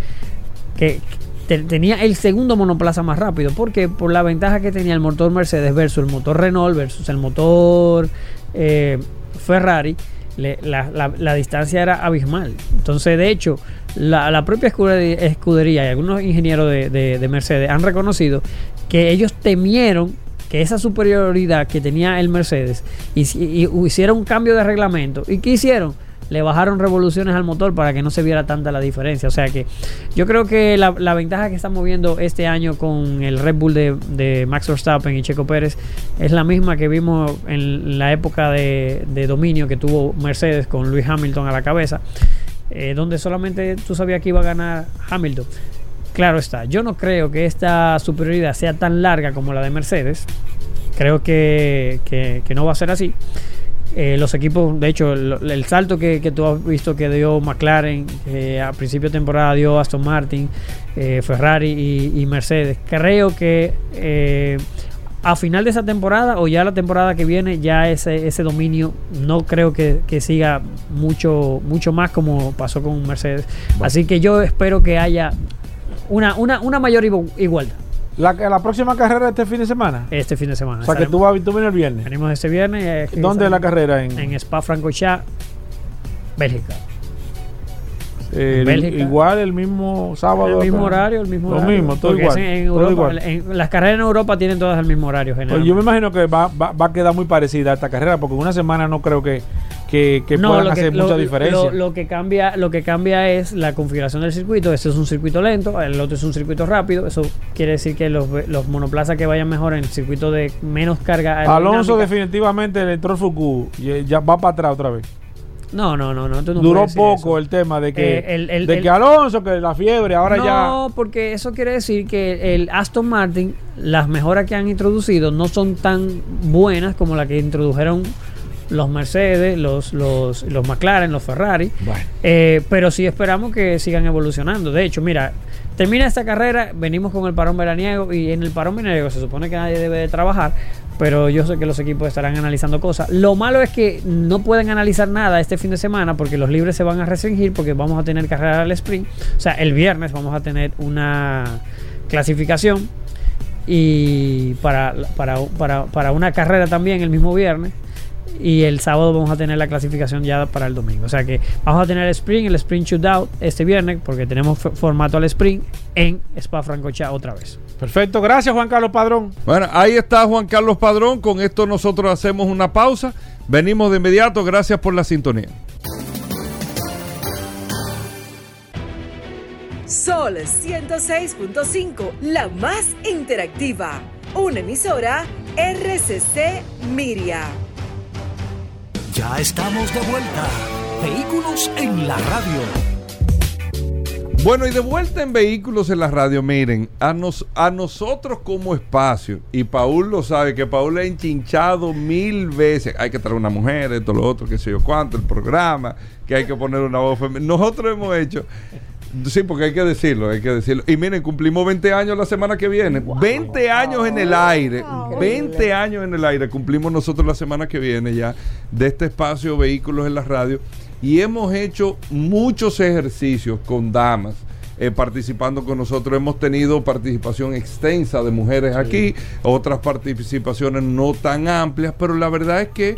que te- tenía el segundo monoplaza más rápido. ¿Por qué? Por la ventaja que tenía el motor Mercedes versus el motor Renault versus el motor eh, Ferrari. le- la, la- la distancia era abismal. Entonces, de hecho, la, la propia escudería, y algunos ingenieros de, de- de Mercedes han reconocido que ellos temieron que esa superioridad que tenía el Mercedes y, y- y hiciera un cambio de reglamento. ¿Y qué hicieron? Le bajaron revoluciones al motor para que no se viera tanta la diferencia. O sea que yo creo que la, ventaja que estamos viendo este año con el Red Bull de, Max Verstappen y Checo Pérez es la misma que vimos en la época de, dominio que tuvo Mercedes con Lewis Hamilton a la cabeza, eh, donde solamente tú sabías que iba a ganar Hamilton. Claro está, yo no creo que esta superioridad sea tan larga como la de Mercedes. Creo que no va a ser así. Eh, los equipos, de hecho, el, el salto que, que tú has visto que dio McLaren, que a principio de temporada dio Aston Martin, eh, Ferrari y, y Mercedes, creo que eh, a final de esa temporada o ya la temporada que viene, ya ese, ese dominio no creo que, que siga mucho, mucho más como pasó con Mercedes. Así que yo espero que haya una, una, una mayor igu- igualdad La, la próxima carrera de este fin de semana. este fin de semana. o sea, que tú, vas, tú vienes el viernes. Venimos este viernes. eh, ¿Dónde es la carrera? En, En Spa Francorchamps, Bélgica. Eh, igual el mismo sábado. El mismo horario, el mismo Lo horario. mismo, todo igual, en todo Europa, igual. en- las carreras en Europa tienen todas el mismo horario Pues general. yo me imagino que va, va, va a quedar muy parecida a esta carrera, porque en una semana no creo que, que, que puedan hacer mucha diferencia. Lo, lo que cambia, lo que cambia es la configuración del circuito. Este es un circuito lento, el otro es un circuito rápido. Eso quiere decir que los, los monoplazas que vayan mejor en el circuito de menos carga Alonso definitivamente le entró el Fuku y ya va para atrás otra vez. No, no, no, no. tú no Duró poco eso. el tema de que, Eh, el- el- de el- que Alonso, que la fiebre, ahora ya... No, porque eso quiere decir que el Aston Martin, las mejoras que han introducido no son tan buenas como las que introdujeron los Mercedes, los, los, los McLaren, los Ferrari. Bueno. Eh, pero sí esperamos que sigan evolucionando. De hecho, mira, termina esta carrera, venimos con el parón veraniego y en el parón veraniego se supone que nadie debe de trabajar, pero yo sé que los equipos estarán analizando cosas. Lo malo es que no pueden analizar nada este fin de semana porque los libres se van a restringir porque vamos a tener carrera al sprint. O sea, el viernes vamos a tener una clasificación y para, para, para, para una carrera también el mismo viernes y el sábado vamos a tener la clasificación ya para el domingo. O sea que vamos a tener el sprint, el sprint shootout este viernes porque tenemos formato al sprint en Spa Francorchamps otra vez. Perfecto, gracias Juan Carlos Padrón. Bueno, ahí está Juan Carlos Padrón. Con esto nosotros hacemos una pausa. Venimos de inmediato. Gracias por la sintonía. Sol 106.5, la más interactiva. Una emisora RCC Miria. Ya estamos de vuelta. Vehículos en la radio. Bueno, y de vuelta en Vehículos en la Radio, miren, a, nos, a nosotros como espacio, y Paul lo sabe, que Paul ha enchinchado mil veces, hay que traer una mujer, esto, lo otro, qué sé yo cuánto, el programa, que hay que poner una voz femenina. Nosotros hemos hecho Sí, porque hay que decirlo, hay que decirlo. Y miren, cumplimos 20 años la semana que viene. 20 años en el aire. 20 años en el aire. Cumplimos nosotros la semana que viene ya de este espacio Vehículos en la Radio. Y hemos hecho muchos ejercicios con damas. eh, participando con nosotros. Hemos tenido participación extensa de mujeres aquí, otras participaciones no tan amplias, pero la verdad es que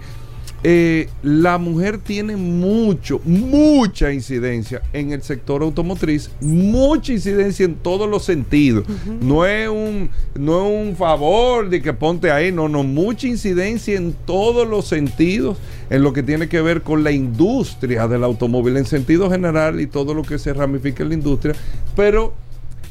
eh, la mujer tiene mucho, mucha incidencia en el sector automotriz, mucha incidencia en todos los sentidos. No es un, no es un favor de que ponte ahí, no, no, mucha incidencia en todos los sentidos, en lo que tiene que ver con la industria del automóvil en sentido general y todo lo que se ramifica en la industria, pero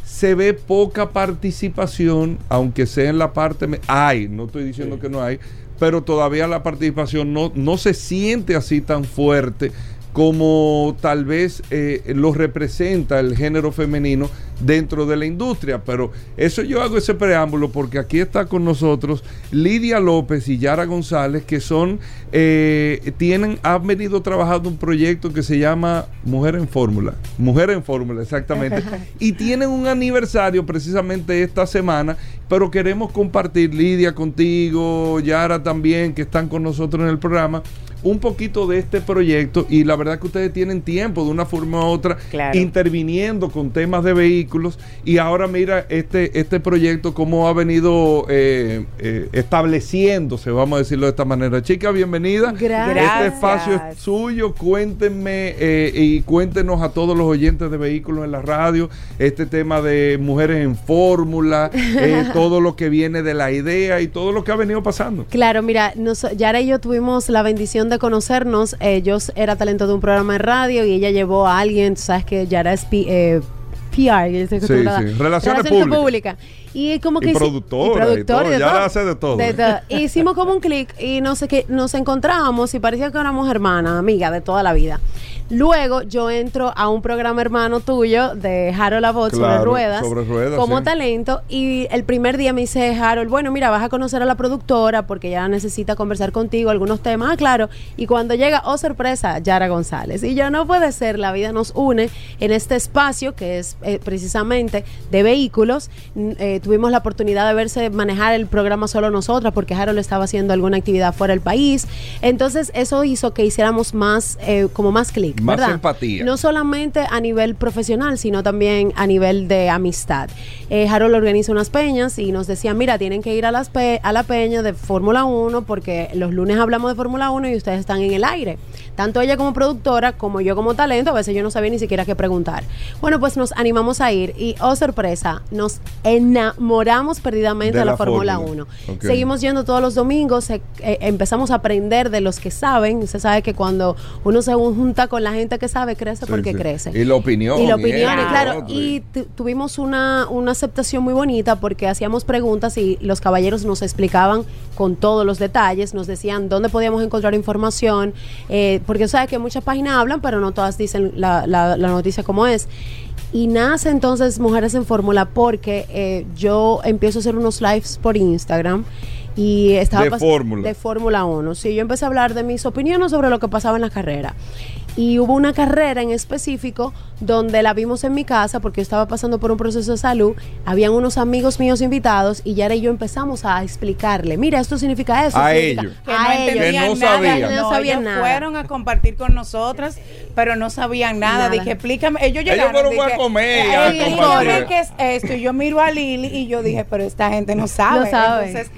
se ve poca participación, aunque sea en la parte... Hay, no estoy diciendo que no hay, pero todavía la participación no, no se siente así tan fuerte como tal vez eh, lo representa el género femenino dentro de la industria. Pero eso yo hago ese preámbulo porque aquí está con nosotros Lidia López y Yara González, que son, eh, tienen, han venido trabajando un proyecto que se llama Mujer en Fórmula. Mujer en Fórmula, exactamente. y tienen un aniversario precisamente esta semana, pero queremos compartir, Lidia, contigo, Yara también, que están con nosotros en el programa un poquito de este proyecto y la verdad que ustedes tienen tiempo de una forma u otra Claro. interviniendo con temas de vehículos y ahora mira este, este proyecto cómo ha venido eh, eh, estableciéndose, vamos a decirlo de esta manera. Chicas, bienvenida. Gracias. Este espacio es suyo, cuéntenme eh, y cuéntenos a todos los oyentes de vehículos en la radio, este tema de mujeres en fórmula, todo lo que viene de la idea y todo lo que ha venido pasando. Claro, mira, nos, Yara y yo tuvimos la bendición de conocernos. Eh, yo era talento de un programa de radio y ella llevó a alguien, tú sabes que Yara es P- eh, PR, Sí, relaciones públicas. Y como que Y hici- productora y todo, Yara hace de todo. Y hicimos como un clic y no sé qué, nos encontramos y parecía que éramos hermanas, amigas de toda la vida. Luego yo entro a un programa hermano tuyo de Harold Abbott sobre Claro, ruedas, sobre ruedas, como sí. talento y el primer día me dice Harold, bueno, mira, vas a conocer a la productora porque ella necesita conversar contigo algunos temas, ah, claro, y cuando llega, oh sorpresa, Yara González. Y yo no puede ser, la vida nos une en este espacio que es eh, precisamente de vehículos. Eh, tuvimos la oportunidad de verse manejar el programa solo nosotras porque Harold estaba haciendo alguna actividad fuera del país. Entonces eso hizo que hiciéramos más, eh, como más clic, Más ¿verdad? empatía. No solamente a nivel profesional, sino también a nivel de amistad. Eh, Harold organiza unas peñas y nos decía, mira, tienen que ir a, las pe- a la peña de Fórmula 1 porque los lunes hablamos de Fórmula 1 y ustedes están en el aire. Tanto ella como productora, como yo como talento, a veces yo no sabía ni siquiera qué preguntar. Bueno, pues nos animamos a ir y, oh sorpresa, nos enamoramos perdidamente De de la, la Fórmula fórmula. 1. Ok. Seguimos yendo todos los domingos, eh, eh, empezamos a aprender de los que saben. Usted sabe que cuando uno se junta con la gente que sabe, crece Sí, porque sí. crece. Y la opinión. Y la opinión, claro. otro, Y tu- tuvimos una, una aceptación muy bonita porque hacíamos preguntas y los caballeros nos explicaban con todos los detalles, nos decían dónde podíamos encontrar información, eh, porque sabes que muchas páginas hablan, pero no todas dicen la, la- la noticia como es. Y nace entonces Mujeres en Fórmula porque eh, yo empiezo a hacer unos lives por Instagram y estaba De fórmula. de Fórmula 1. Sí, yo empecé a hablar de mis opiniones sobre lo que pasaba en la carrera. Y hubo una carrera en específico donde la vimos en mi casa porque yo estaba pasando por un proceso de salud. Habían unos amigos míos invitados y Yara y yo empezamos a explicarle, mira, esto significa eso. A significa- ellos. que no a ellos. entendían Que no nada, sabían. No sabían ellos nada. fueron a compartir con nosotras, pero no sabían nada. Nada. Dije, explícame. Ellos Ellos llegaron. fueron a dije, comer, "Eh, a explícame compartir". qué es esto. Y yo miro a Lili y yo dije, pero esta gente no sabe. No sabe. Entonces,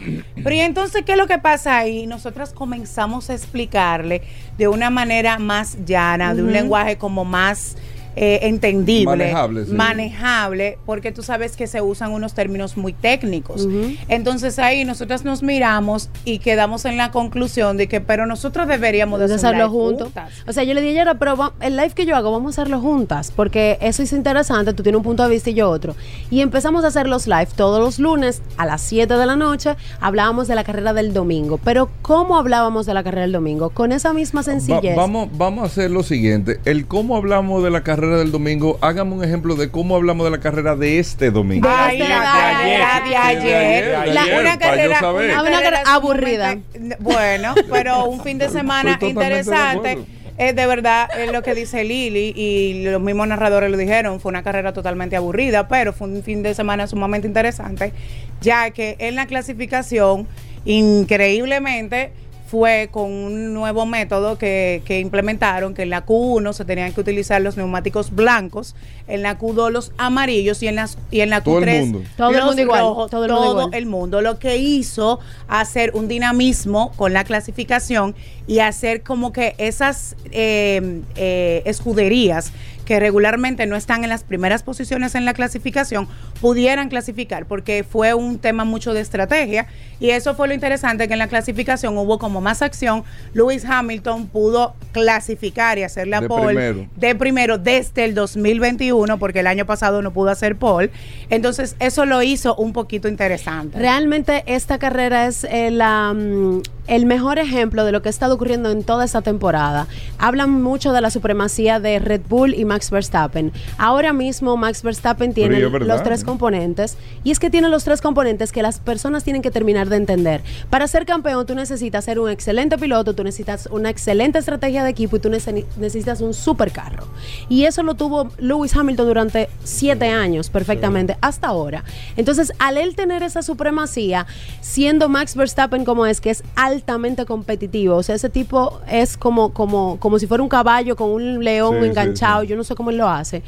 pero y entonces, ¿qué es lo que pasa ahí? Nosotras comenzamos a explicarle de una manera más llana, de un lenguaje como más eh, entendible, Manejable, sí. manejable, porque tú sabes que se usan unos términos muy técnicos. Entonces ahí nosotras nos miramos y quedamos en la conclusión de que, pero nosotros deberíamos de hacerlo juntos. juntas. O sea, yo le dije a pero va- el live que yo hago, vamos a hacerlo juntas, porque eso es interesante, tú tienes un punto de vista y yo otro. Y empezamos a hacer los live todos los lunes a las 7 de la noche, hablábamos de la carrera del domingo. Pero ¿cómo hablábamos de la carrera del domingo? Con esa misma Va- sencillez. vamos, vamos a hacer lo siguiente. El cómo hablamos de la carrera del domingo, hágame un ejemplo de cómo hablamos de la carrera de este domingo. Ay, este la de ayer. de La- una carrera, una aburrida. Bueno, pero un fin de semana interesante. eh, de verdad, es lo que dice Lili y los mismos narradores lo dijeron, fue una carrera totalmente aburrida, pero fue un fin de semana sumamente interesante, ya que en la clasificación, increíblemente, fue con un nuevo método que, que implementaron, que en la Q1 se tenían que utilizar los neumáticos blancos, en la Q2 los amarillos y en, las, y en la Todo el Q3 mundo. Todo el mundo igual, rojos, todo todo, el mundo igual. el mundo, lo que hizo hacer un dinamismo con la clasificación y hacer como que esas eh, eh, escuderías que regularmente no están en las primeras posiciones en la clasificación pudieran clasificar porque fue un tema mucho de estrategia y eso fue lo interesante que en la clasificación hubo como más acción Lewis Hamilton pudo clasificar y hacer la De pole primero. de primero desde el 2021 porque el año pasado no pudo hacer pole entonces eso lo hizo un poquito interesante Realmente esta carrera es eh, la, mm, el mejor ejemplo de lo que ha estado ocurriendo en toda esta temporada. Hablan mucho de la supremacía de Red Bull y Max Verstappen. Ahora mismo Max Verstappen tiene verdad, los tres ¿no? componentes y es que tiene los tres componentes que las personas tienen que terminar de entender. Para ser campeón tú necesitas ser un excelente piloto, tú necesitas una excelente estrategia de equipo y tú nece- necesitas un supercarro. Y eso lo tuvo Lewis Hamilton durante siete años perfectamente hasta ahora. Entonces, al él tener esa supremacía, siendo Max Verstappen como es, que es altamente competitivo, o sea, ese tipo es como, como, como si fuera un caballo con un león sí, enganchado, sí. yo no sé cómo él lo hace.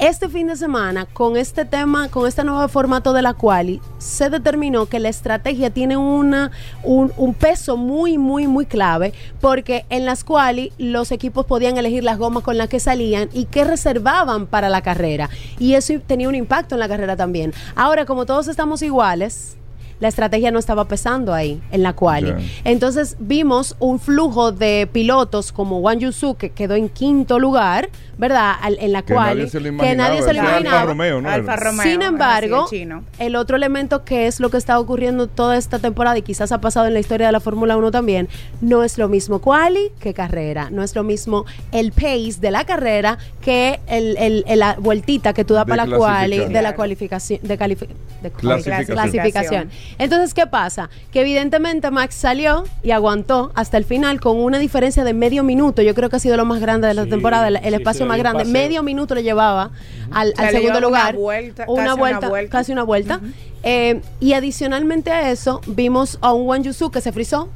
Este fin de semana, con este tema, con este nuevo formato de la quali, se determinó que la estrategia tiene una, un, un peso muy, muy, muy clave, porque en las quali los equipos podían elegir las gomas con las que salían y que reservaban para la carrera. Y eso tenía un impacto en la carrera también. Ahora, como todos estamos iguales, la estrategia no estaba pesando ahí en la quali. Entonces vimos un flujo de pilotos como Wang Yusu que quedó en quinto lugar, ¿verdad? Al- en la Que quali, nadie se lo que imaginaba, nadie se lo ese Alfa imaginaba. Romeo, ¿no? Alfa. Romeo, Sin embargo, el chino. el otro elemento que es lo que está ocurriendo toda esta temporada y quizás ha pasado en la historia de la Fórmula 1 también, no es lo mismo quali que carrera, no es lo mismo el pace de la carrera que el, el- el- la vueltita que tú das De para la quali, de la Claro. cualificación, de, califi- de Clasificación. clasificación. Entonces, ¿qué pasa? Que evidentemente Max salió y aguantó hasta el final con una diferencia de medio minuto. Yo creo que ha sido lo más grande de la Sí, temporada, el, el sí, espacio más grande. paseo. Medio minuto le llevaba al, segundo llevaba una lugar. vuelta, una casi una vuelta, vuelta. casi una vuelta. Eh, y adicionalmente a eso, vimos a un Wan Yusu que se frizó,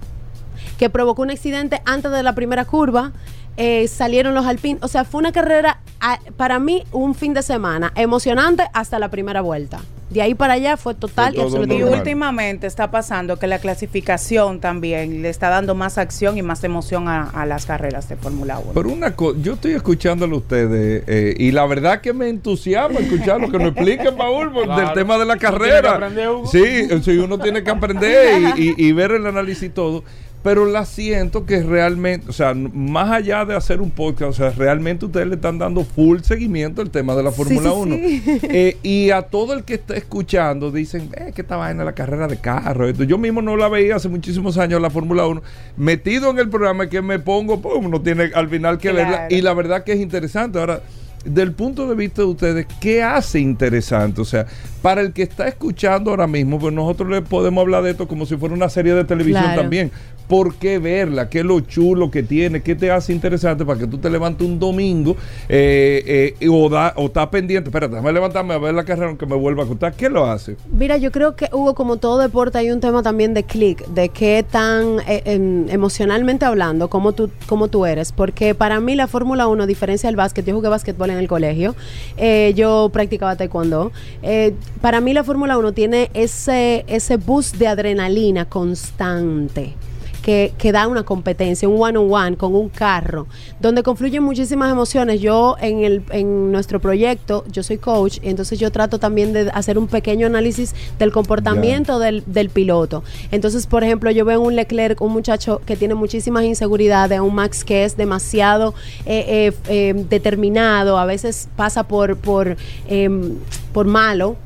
que provocó un accidente antes de la primera curva. Eh, salieron los alpin, o sea, fue una carrera a- para mí un fin de semana emocionante hasta la primera vuelta. De ahí para allá fue total Fue y absoluto. Y últimamente está pasando que la clasificación también le está dando más acción y más emoción a, a las carreras de Fórmula 1. Pero una cosa, yo estoy escuchándolo a ustedes eh, y la verdad que me entusiasma escucharlo, que nos explique, Paul, del tema de la carrera. que aprender, Hugo. Sí, sí, uno tiene que aprender y, y- y ver el análisis y todo. Pero la siento que realmente, o sea, más allá de hacer un podcast, o sea, realmente ustedes le están dando full seguimiento al tema de la Fórmula sí, 1. sí. Eh, y a todo el que está escuchando dicen, eh, que esta vaina la carrera de carro. Esto. Yo mismo no la veía hace muchísimos años la Fórmula 1. Metido en el programa que me pongo, pues uno tiene al final que Claro. verla. Y la verdad que es interesante. Ahora, del punto de vista de ustedes, ¿qué hace interesante? O sea, para el que está escuchando ahora mismo, pues nosotros le podemos hablar de esto como si fuera una serie de televisión Claro. también. ¿Por qué verla? ¿Qué es lo chulo que tiene? ¿Qué te hace interesante para que tú te levantes un domingo eh, eh, o, estás pendiente? Espérate, déjame levantarme a ver la carrera aunque me vuelva a contar. ¿Qué lo hace? Mira, yo creo que hubo como todo deporte, hay un tema también de click, de qué tan eh, em, emocionalmente hablando, cómo tú, cómo tú eres. Porque para mí la Fórmula 1, a diferencia del básquet, yo jugué básquetbol en el colegio, yo practicaba taekwondo. para mí la Fórmula 1 tiene ese, ese boost de adrenalina constante. Que, que da una competencia, un one-on-one con un carro, donde confluyen muchísimas emociones. Yo en, el, en nuestro proyecto, yo soy coach, y entonces yo trato también de hacer un pequeño análisis del comportamiento del, del piloto. Entonces, por ejemplo, yo veo un Leclerc, un muchacho que tiene muchísimas inseguridades, un Max que es demasiado eh, eh, eh, determinado, a veces pasa por, por, em, por malo.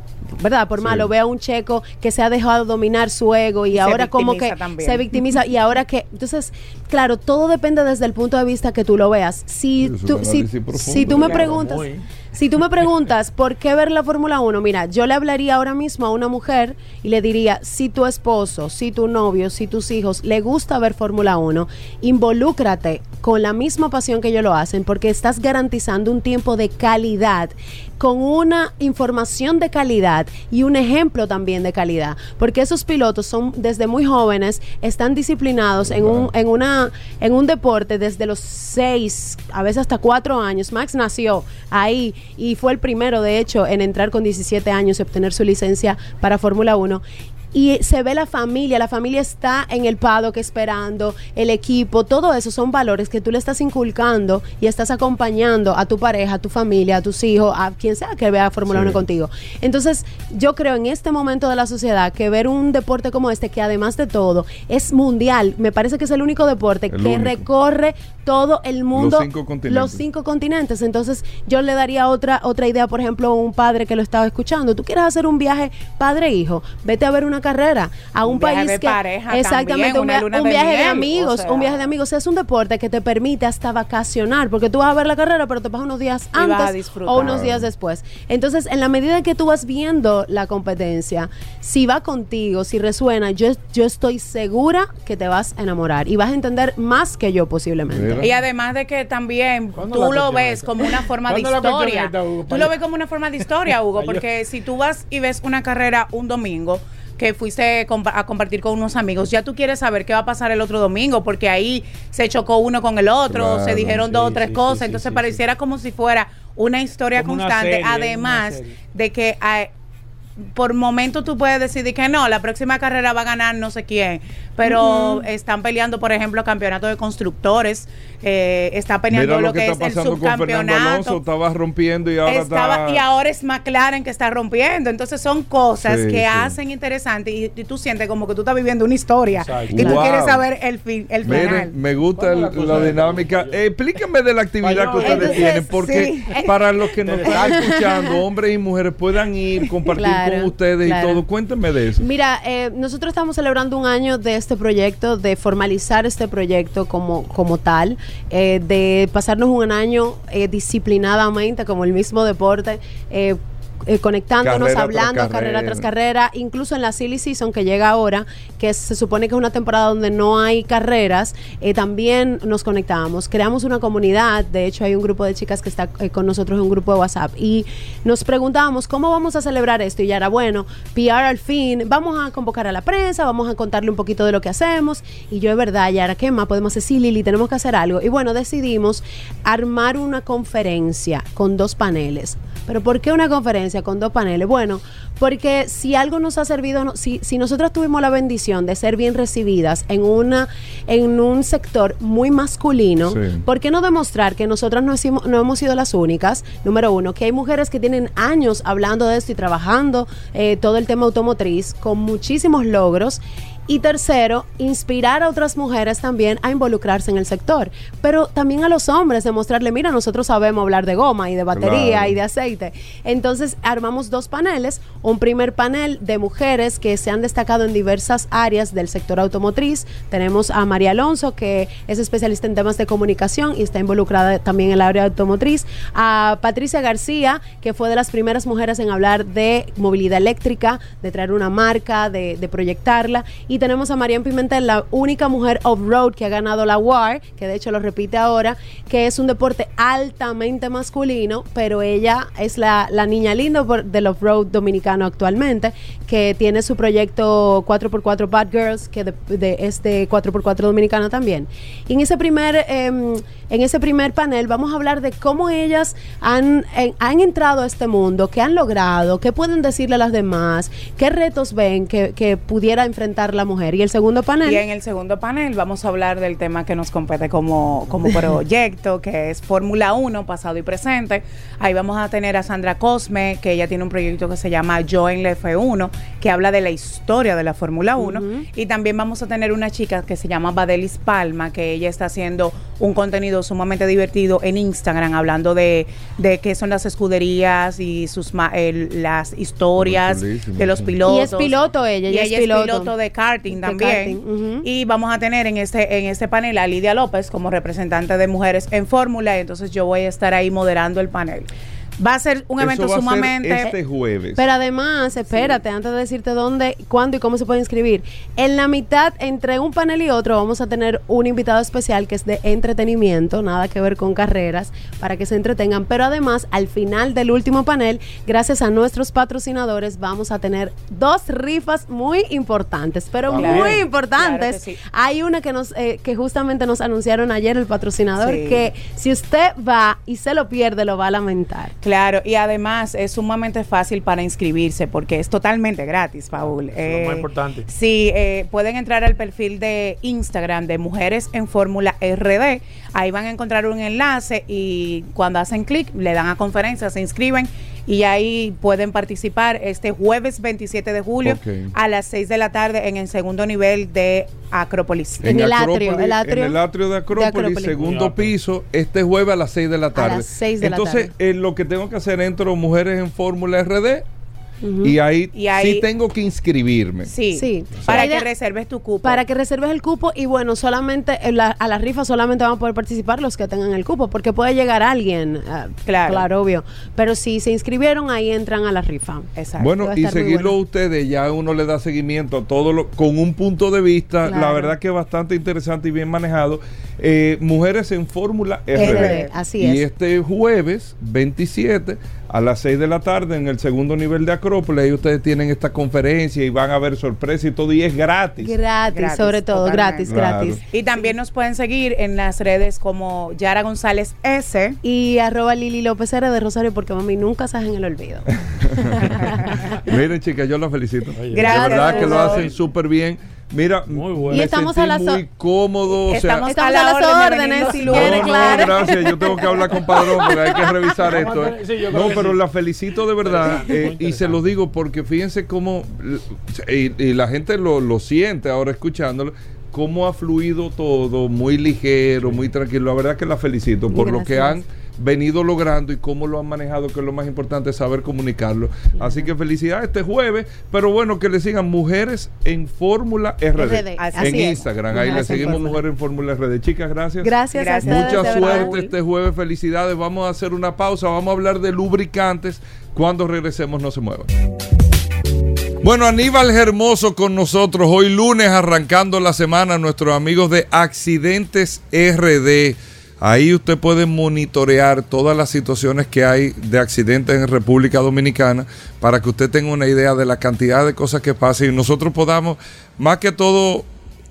¿Verdad? Por Sí. malo, veo a un checo que se ha dejado dominar su ego y, ahora como que también. se victimiza y ahora que entonces claro todo depende desde el punto de vista que tú lo veas si tú si, tú me Claro, preguntas muy. Si tú me preguntas por qué ver la Fórmula 1, mira, yo le hablaría ahora mismo a una mujer y le diría, si tu esposo, si tu novio, si tus hijos le gusta ver Fórmula 1, involúcrate con la misma pasión que ellos lo hacen porque estás garantizando un tiempo de calidad con una información de calidad y un ejemplo también de calidad, porque esos pilotos son desde muy jóvenes, están disciplinados en un, en una, en un deporte desde los seis, a veces hasta cuatro años. Max nació ahí y fue el primero, de hecho, en entrar con 17 años y obtener su licencia para Fórmula 1 y se ve la familia, la familia está en el paddock esperando, el equipo, todo eso son valores que tú le estás inculcando y estás acompañando a tu pareja, a tu familia, a tus hijos, a quien sea que vea Fórmula Sí. 1 contigo. Entonces, yo creo en este momento de la sociedad que ver un deporte como este, que además de todo es mundial, me parece que es el único deporte El que único. recorre todo el mundo, cinco continentes. los cinco continentes. Entonces, yo le daría otra otra idea, por ejemplo, a un padre que lo estaba escuchando. Tú quieres hacer un viaje padre-hijo, vete a ver una carrera a un, Un viaje país de que pareja exactamente también, un, una via- luna un de viaje de miel, amigos, o sea. un viaje de amigos. Es un deporte que te permite hasta vacacionar, porque tú vas a ver la carrera, pero te vas unos días antes o unos días después. Entonces, en la medida que tú vas viendo la competencia, si va contigo, si resuena, yo, yo estoy segura que te vas a enamorar y vas a entender más que yo posiblemente. Y además de que también ¿Cuándo tú lo ves esta? como una forma de ¿Cuándo la cuestión historia. esta, Hugo? Tú lo ves como una forma de historia, Hugo, porque si tú vas y ves una carrera un domingo que fuiste a compartir con unos amigos, ya tú quieres saber qué va a pasar el otro domingo, porque ahí se chocó uno con el otro, Claro, se dijeron sí, dos o tres sí, cosas, sí, entonces pareciera como si fuera una historia Como una constante, serie, además de que ah, por momento tú puedes decidir que no, la próxima carrera va a ganar no sé quién, pero están peleando, por ejemplo, campeonato de constructores, eh, está peleando Mira lo, lo que, que, está es el Fernando Alonso, subcampeonato. estaba rompiendo y ahora Estaba- está... y ahora es McLaren que está rompiendo. Entonces son cosas Sí, que sí. hacen interesante y, y tú sientes como que tú estás viviendo una historia. Exacto. Que tú Wow. quieres saber el, fin, el final. Miren, me gusta ¿Cuándo la el- la dinámica. Eh, explíquenme de la actividad que ustedes Entonces, tienen, porque sí. para los que nos están escuchando, hombres y mujeres, puedan ir, compartir Claro, con ustedes claro. y todo. Cuéntenme de eso. Mira, eh, nosotros estamos celebrando un año de este proyecto, de formalizar este proyecto como, como tal, eh, de pasarnos un año eh, disciplinadamente, como el mismo deporte. Eh, conectándonos, Carrera tras hablando, carrera. carrera. tras carrera, incluso en la silly season que llega ahora, que se supone que es una temporada donde no hay carreras, eh, también nos conectamos, creamos una comunidad, de hecho hay un grupo de chicas que está eh, con nosotros en un grupo de WhatsApp y nos preguntábamos cómo vamos a celebrar esto y ya era bueno, PR al fin, vamos a convocar a la prensa, vamos a contarle un poquito de lo que hacemos y yo de verdad, Yara, ¿qué más podemos hacer? Sí, Lili, tenemos que hacer algo y bueno, decidimos armar una conferencia con dos paneles. ¿Pero por qué una conferencia con dos paneles? Bueno, porque si algo nos ha servido, si, si nosotros tuvimos la bendición de ser bien recibidas en, una, en un sector muy masculino, Sí. ¿por qué no demostrar que nosotras no, hicimos- no hemos sido las únicas? Número uno, que hay mujeres que tienen años hablando de esto y trabajando eh, todo el tema automotriz con muchísimos logros. Y tercero, inspirar a otras mujeres también a involucrarse en el sector. Pero también a los hombres, demostrarle, mira, nosotros sabemos hablar de goma y de batería Claro. y de aceite. Entonces, armamos dos paneles. Un primer panel de mujeres que se han destacado en diversas áreas del sector automotriz. Tenemos a María Alonso, que es especialista en temas de comunicación y está involucrada también en el área automotriz. A Patricia García, que fue de las primeras mujeres en hablar de movilidad eléctrica, de traer una marca, de, de proyectarla. Y tenemos a Marian Pimentel, la única mujer off-road que ha ganado la WAR, que de hecho lo repite ahora, que es un deporte altamente masculino, pero ella es la, la niña linda del off-road dominicano actualmente, que tiene su proyecto 4x4 Bad Girls, que de, de- es de 4x4 dominicano también. Y en ese primer, em, en ese primer panel vamos a hablar de cómo ellas han, han entrado a este mundo, qué han logrado, qué pueden decirle a las demás, qué retos ven que, que pudiera enfrentar la mujer. Y el segundo panel... Y en el segundo panel vamos a hablar del tema que nos compete como, como proyecto, que es Fórmula 1, pasado y presente. Ahí vamos a tener a Sandra Cosme, que ella tiene un proyecto que se llama Yo en la F1, que habla de la historia de la Fórmula 1. Y también vamos a tener una chica que se llama Badelis Palma, que ella está haciendo un contenido sumamente divertido en Instagram, hablando de, de qué son las escuderías y sus ma- el- las historias de los pilotos. Y es piloto ella, Y ella es piloto. de karting De también. karting. Y vamos a tener en este, en este panel a Lidia López como representante de mujeres en Fórmula. y Entonces yo voy a estar ahí moderando el panel. Va a ser un Eso evento va a ser sumamente... este jueves. Pero además, espérate, antes de decirte dónde, cuándo y cómo se puede inscribir. En la mitad, entre un panel y otro, vamos a tener un invitado especial que es de entretenimiento, nada que ver con carreras, para que se entretengan. Pero además, al final del último panel, gracias a nuestros patrocinadores, vamos a tener dos rifas muy importantes, pero Claro. muy importantes. sí. Hay una que nos, eh, que justamente nos anunciaron ayer el patrocinador, Sí. que si usted va y se lo pierde, lo va a lamentar. Claro, y además es sumamente fácil para inscribirse porque es totalmente gratis, Paul. Eso es lo más importante. Sí, eh, pueden entrar al perfil de Instagram de Mujeres en Fórmula RD. Ahí van a encontrar un enlace y cuando hacen clic le dan a conferencia, se inscriben y ahí pueden participar este jueves 27 de julio a las 6 de la tarde en el segundo nivel de Acrópolis. En el atrio, Acrópolis, el atrio en el atrio de Acrópolis, Acrópolis. segundo piso, este jueves a las 6 de la tarde. las seis de la Entonces, tarde. eh, lo que tengo que hacer, entro Mujeres en Fórmula RD y, ahí Y ahí- sí tengo que inscribirme. Sí, Sí. para que reserves tu cupo. Para que reserves el cupo y bueno, solamente en la- a la rifa solamente van a poder participar los que tengan el cupo, porque puede llegar alguien, ah, Claro. claro, obvio. Pero si se inscribieron, ahí entran a la rifa. Exacto. Bueno, y seguirlo bueno. ustedes, ya uno le da seguimiento a todo lo, con un punto de vista, la verdad que es bastante interesante y bien manejado. Eh, Mujeres en Fórmula RD. RD, así y es. este jueves 27 a las 6 de la tarde en el segundo nivel de Acrópolis, ahí ustedes tienen esta conferencia y van a ver sorpresas y todo, y es gratis. Gratis, Gratis, sobre todo, totalmente. gratis, Claro. gratis. Y también nos pueden seguir en las redes como Yara González S. Y arroba Lili López R de Rosario, porque mami nunca se en el olvido. Miren, chicas, yo las felicito. Gracias, de verdad que lo hacen súper bien. Mira, Muy bueno. me Y estamos sentí a las muy cómodo. o sea, Estamos, a, a la las órdenes, si No, claro. no, gracias. Yo tengo que hablar con Padrón porque hay que revisar esto. ¿eh? Sí, No, pero sí. la felicito de verdad eh, y se lo digo porque fíjense cómo, y, y la gente lo, lo siente ahora escuchándolo, cómo ha fluido todo, muy ligero, muy tranquilo. La verdad que la felicito por lo que han. Venido logrando y cómo lo han manejado, que es lo más importante, saber comunicarlo. Así que felicidades este jueves, pero bueno, que le sigan Mujeres en Fórmula RD. Así en es. Instagram, ahí le seguimos. Mujeres en Fórmula RD. Chicas, gracias. Gracias, Gracias. ustedes. Mucha suerte este jueves, felicidades. Vamos a hacer una pausa, vamos a hablar de lubricantes. Cuando regresemos, no se muevan. Bueno, Aníbal Hermoso con nosotros hoy lunes arrancando la semana, nuestros amigos de Accidentes RD. Ahí usted puede monitorear todas las situaciones que hay de accidentes en República Dominicana para que usted tenga una idea de la cantidad de cosas que pasan y nosotros podamos, más que todo,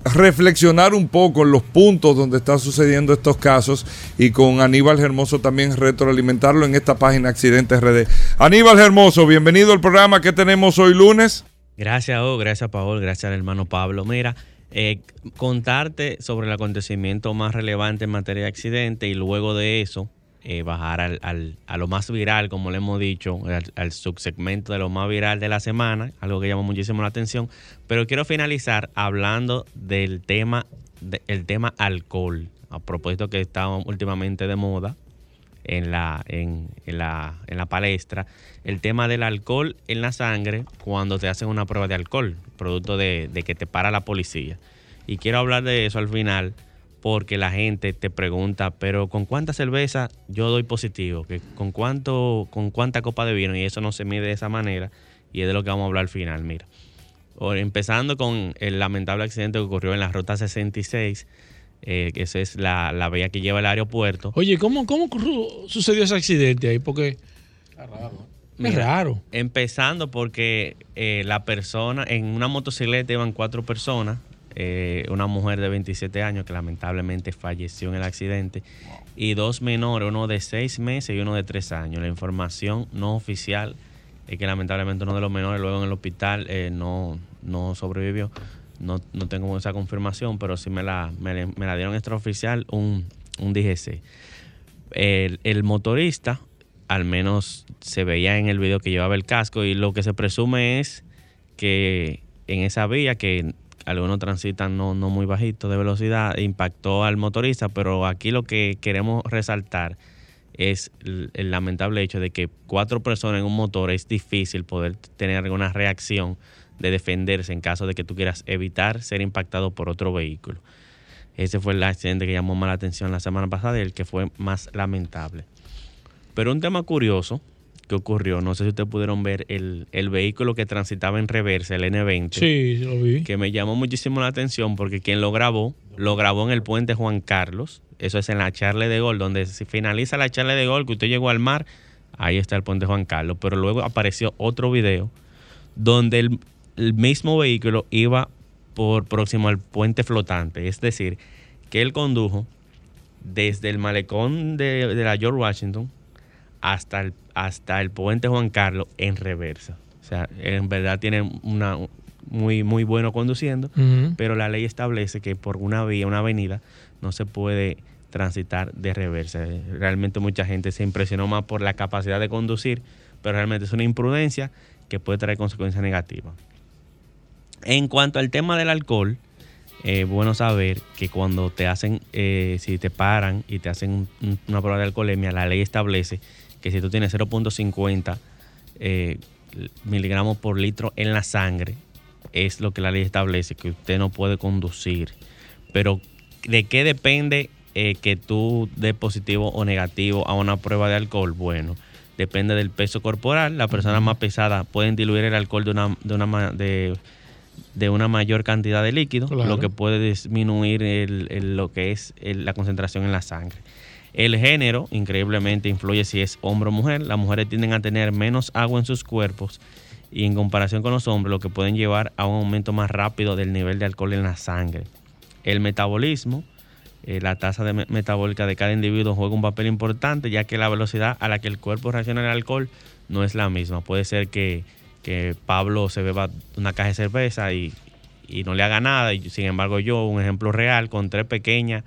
reflexionar un poco en los puntos donde están sucediendo estos casos y con Aníbal Hermoso también retroalimentarlo en esta página Accidentes RD. Aníbal Hermoso, bienvenido al programa que tenemos hoy lunes. Gracias, oh, gracias, Paul, gracias al hermano Pablo. Mira, eh, contarte sobre el acontecimiento más relevante en materia de accidente y luego de eso eh, bajar al, al- a lo más viral, como le hemos dicho, al, subsegmento de lo más viral de la semana, algo que llama muchísimo la atención. Pero quiero finalizar hablando del tema, de- el tema alcohol, a propósito que está últimamente de moda en la, en, en la, en la palestra el tema del alcohol en la sangre cuando te hacen una prueba de alcohol, producto de, que te para la policía. Y quiero hablar de eso al final porque la gente te pregunta, pero ¿con cuánta cerveza yo doy positivo? ¿Que ¿Con, cuánto, ¿Con cuánta copa de vino? Y eso no se mide de esa manera y es de lo que vamos a hablar al final, mira. Empezando con el lamentable accidente que ocurrió en la ruta 66, eh, que esa es la, la vía que lleva al aeropuerto. Oye, ¿cómo, cómo sucedió ese accidente ahí? Porque es Mira, raro. Empezando porque eh, la persona, en una motocicleta iban cuatro personas, eh, una mujer de 27 años que lamentablemente falleció en el accidente y dos menores, uno de seis meses y uno de tres años. La información no oficial es que lamentablemente uno de los menores luego en el hospital eh, no, no sobrevivió. No, no tengo esa confirmación, pero sí me la, me, la dieron extraoficial un, un DGC. El, motorista, al menos se veía en el video que llevaba el casco y lo que se presume es que en esa vía que algunos transitan no, no muy bajito de velocidad impactó al motorista, pero aquí lo que queremos resaltar es el lamentable hecho de que cuatro personas en un motor es difícil poder tener alguna reacción de defenderse en caso de que tú quieras evitar ser impactado por otro vehículo. Ese fue el accidente que llamó más la atención la semana pasada y el que fue más lamentable. Pero un tema curioso que ocurrió, no sé si ustedes pudieron ver el, el vehículo que transitaba en reversa, el N20. Sí, lo vi. Que me llamó muchísimo la atención porque quien lo grabó, lo grabó en el puente Juan Carlos. Eso es en la Charle de Gol, donde se finaliza la Charle de Gol, que usted llegó al mar, ahí está el puente Juan Carlos. Pero luego apareció otro video donde el, el mismo vehículo iba por próximo al puente flotante. Es decir, que él condujo desde el malecón de, de la George Washington hasta el, hasta el puente Juan Carlos en reversa. O sea, en verdad tiene una muy, muy bueno conduciendo, pero la ley establece que por una vía, una avenida, no se puede transitar de reversa. Realmente mucha gente se impresionó más por la capacidad de conducir, pero realmente es una imprudencia que puede traer consecuencias negativas. En cuanto al tema del alcohol, es bueno saber que cuando te hacen, eh, si te paran y te hacen un- un- una prueba de alcoholemia, la ley establece que si tú tienes 0.50 eh, miligramos por litro en la sangre, es lo que la ley establece, que usted no puede conducir. Pero, ¿de qué depende eh, que tú des positivo o negativo a una prueba de alcohol? Bueno, depende del peso corporal. Las personas más pesadas pueden diluir el alcohol de una, de una, de, de una mayor cantidad de líquido, Claro. lo que puede disminuir el- el- lo que es el- la concentración en la sangre. El género, increíblemente, influye si es hombre o mujer. Las mujeres tienden a tener menos agua en sus cuerpos y en comparación con los hombres, lo que pueden llevar a un aumento más rápido del nivel de alcohol en la sangre. El metabolismo, eh, la tasa de metabólica de cada individuo juega un papel importante, ya que la velocidad a la que el cuerpo reacciona al alcohol no es la misma. Puede ser que, que Pablo se beba una caja de cerveza y, y no le haga nada, y sin embargo yo, un ejemplo real, con tres pequeñas,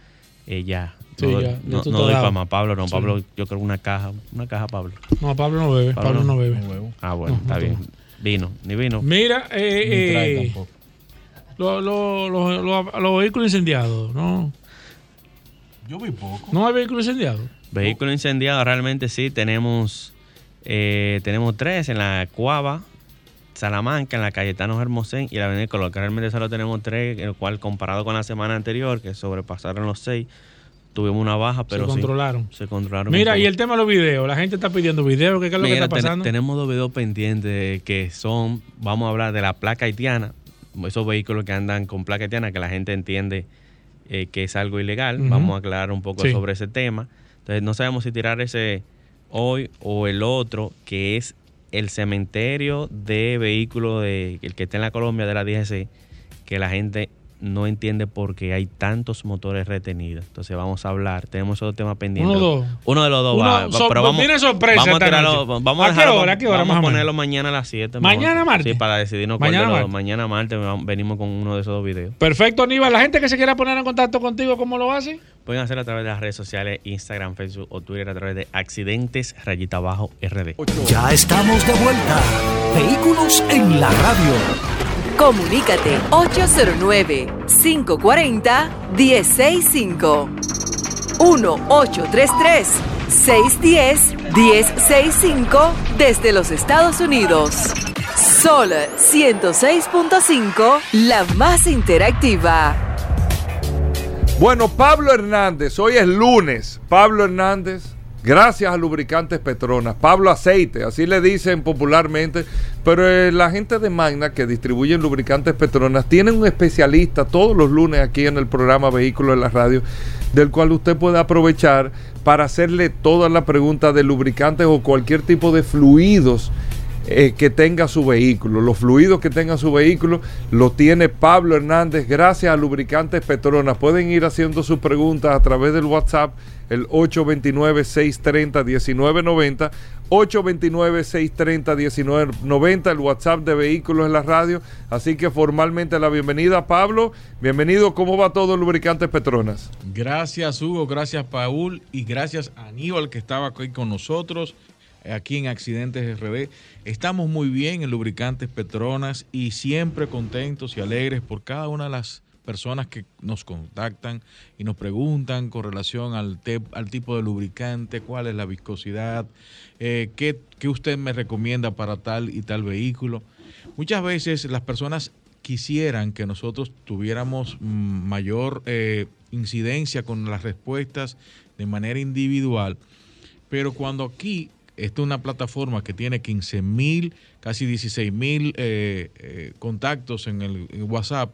eh, ya. Sí, no, ya, no, doy para más. Pablo no, Sí. Pablo yo creo una caja, una caja Pablo. No, Pablo no bebe. Pablo, no bebe. Ah, bueno, No, está no bien. toma. Vino, ni vino. Mira, eh, eh, tampoco. lo- lo- lo- lo- los vehículos incendiados, ¿no? Yo vi poco. ¿No hay vehículos incendiados? Vehículo incendiado, realmente sí, tenemos, eh, tenemos tres en la Cuava, Salamanca, en la Cayetano Hermosén y la Avenida Colón, que realmente solo tenemos tres, el cual comparado con la semana anterior, que sobrepasaron los seis, tuvimos una baja, pero sí, controlaron. se controlaron. Mira, y el tema de los videos. La gente está pidiendo videos. ¿Qué es lo que está ten- pasando? tenemos dos videos pendientes que son, vamos a hablar de la placa haitiana, esos vehículos que andan con placa haitiana, que la gente entiende eh, que es algo ilegal. Vamos a aclarar un poco Sí. sobre ese tema. Entonces, no sabemos si tirar ese hoy o el otro, que es el cementerio de vehículos, de, el que está en la Colombia de la DGC, que la gente no entiende por qué hay tantos motores retenidos. Entonces vamos a hablar, tenemos esos temas pendientes. Uno dos. Uno de los dos Uno- va, so- pero vamos, viene sorpresa vamos a tirarlo, vamos a, ¿A qué dejarlo- hora? ¿A qué hora, vamos a ponerlo mañana a las 7. ¿Mañana martes? Sí, para decidirnos cuál Mañana de los- martes. mañana martes venimos con uno de esos dos videos. Perfecto, Aníbal. La gente que se quiera poner en contacto contigo, ¿cómo lo hace? Pueden hacerlo a través de las redes sociales, Instagram, Facebook o Twitter a través de accidentes rayita abajo RD. Ya estamos de vuelta. Vehículos en la radio. Comunícate 809-540-1065. 1-833-610-1065 desde los Estados Unidos. Sol 106.5, la más interactiva. Bueno, Pablo Hernández, hoy es lunes. Pablo Hernández, gracias a Lubricantes Petronas. Pablo Aceite, así le dicen popularmente. Pero eh, la gente de Magna que distribuyen lubricantes Petronas tienen un especialista todos los lunes aquí en el programa Vehículos en la Radio, del cual usted puede aprovechar para hacerle todas las preguntas de lubricantes o cualquier tipo de fluidos eh, que tenga su vehículo. Los fluidos que tenga su vehículo lo tiene Pablo Hernández gracias a Lubricantes Petronas. Pueden ir haciendo sus preguntas a través del WhatsApp, el 829-630-1990. 829-630-1990, el WhatsApp de Vehículos en la Radio. Así que formalmente la bienvenida, Pablo. Bienvenido, ¿cómo va todo Lubricantes Petronas? Gracias Hugo, gracias Paul y gracias a Aníbal que estaba aquí con nosotros aquí en Accidentes RD. Estamos muy bien en Lubricantes Petronas y siempre contentos y alegres por cada una de las personas que nos contactan y nos preguntan con relación al, al tipo de lubricante, cuál es la viscosidad, eh, qué, qué usted me recomienda para tal y tal vehículo. Muchas veces las personas quisieran que nosotros tuviéramos mm, mayor eh, incidencia con las respuestas de manera individual, Pero cuando aquí, esta es una plataforma que tiene 15 mil, casi 16 mil eh, eh, contactos en el en WhatsApp,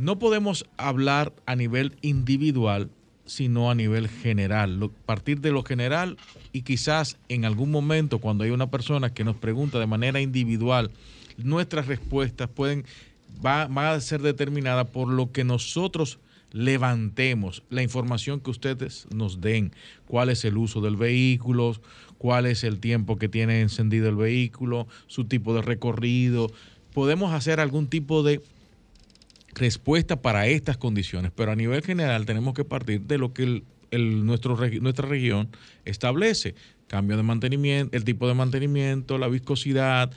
no podemos hablar a nivel individual, sino a nivel general. Partir de lo general y quizás en algún momento cuando hay una persona que nos pregunta de manera individual, nuestras respuestas pueden va- van a ser determinadas por lo que nosotros levantemos, la información que ustedes nos den, cuál es el uso del vehículo, cuál es el tiempo que tiene encendido el vehículo, su tipo de recorrido. Podemos hacer algún tipo de respuesta para estas condiciones, pero a nivel general tenemos que partir de lo que nuestro, nuestra región establece. Cambio de mantenimiento, el tipo de mantenimiento, la viscosidad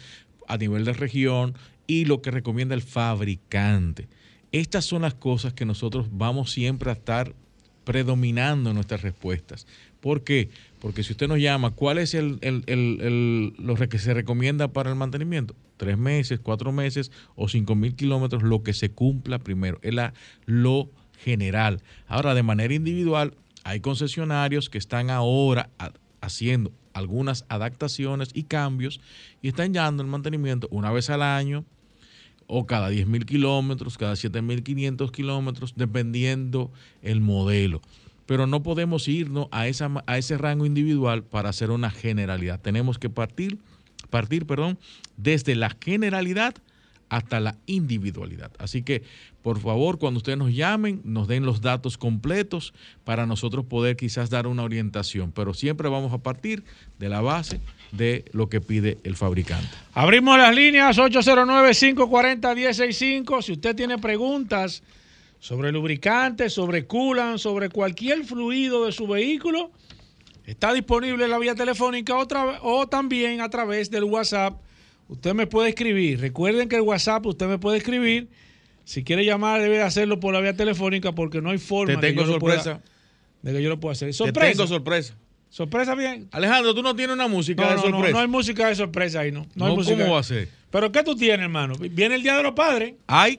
a nivel de región y lo que recomienda el fabricante. Estas son las cosas que nosotros vamos siempre a estar predominando en nuestras respuestas. ¿Por qué? Porque si usted nos llama, ¿cuál es el, el- el- lo que se recomienda para el mantenimiento? Tres meses, cuatro meses o cinco mil kilómetros, lo que se cumpla primero. Es la- lo general. Ahora, de manera individual, hay concesionarios que están ahora haciendo algunas adaptaciones y cambios y están llevando el mantenimiento una vez al año o cada 10 mil kilómetros, cada 7.500 kilómetros, dependiendo el modelo. Pero no podemos irnos a, esa, a ese rango individual para hacer una generalidad. Tenemos que partir, partir perdón, desde la generalidad hasta la individualidad. Así que, por favor, cuando ustedes nos llamen, nos den los datos completos para nosotros poder quizás dar una orientación. Pero siempre vamos a partir de la base de lo que pide el fabricante. Abrimos las líneas 809-540-1065. Si usted tiene preguntas sobre lubricante, sobre coolant, sobre cualquier fluido de su vehículo, está disponible en la vía telefónica otra, o también a través del WhatsApp. Usted me puede escribir. Recuerden que el WhatsApp usted me puede escribir. Si quiere llamar, debe hacerlo por la vía telefónica porque no hay forma Te que tengo yo lo pueda- sorpresa. de que yo lo pueda hacer. Te Sorpresa. tengo sorpresa. Sorpresa bien. Alejandro, tú no tienes una música No, de no, no, sorpresa. no hay música de sorpresa ahí, no. No, hay No, música. ¿cómo va a ser? ¿Pero qué tú tienes, hermano? Viene el Día de los Padres. Ay.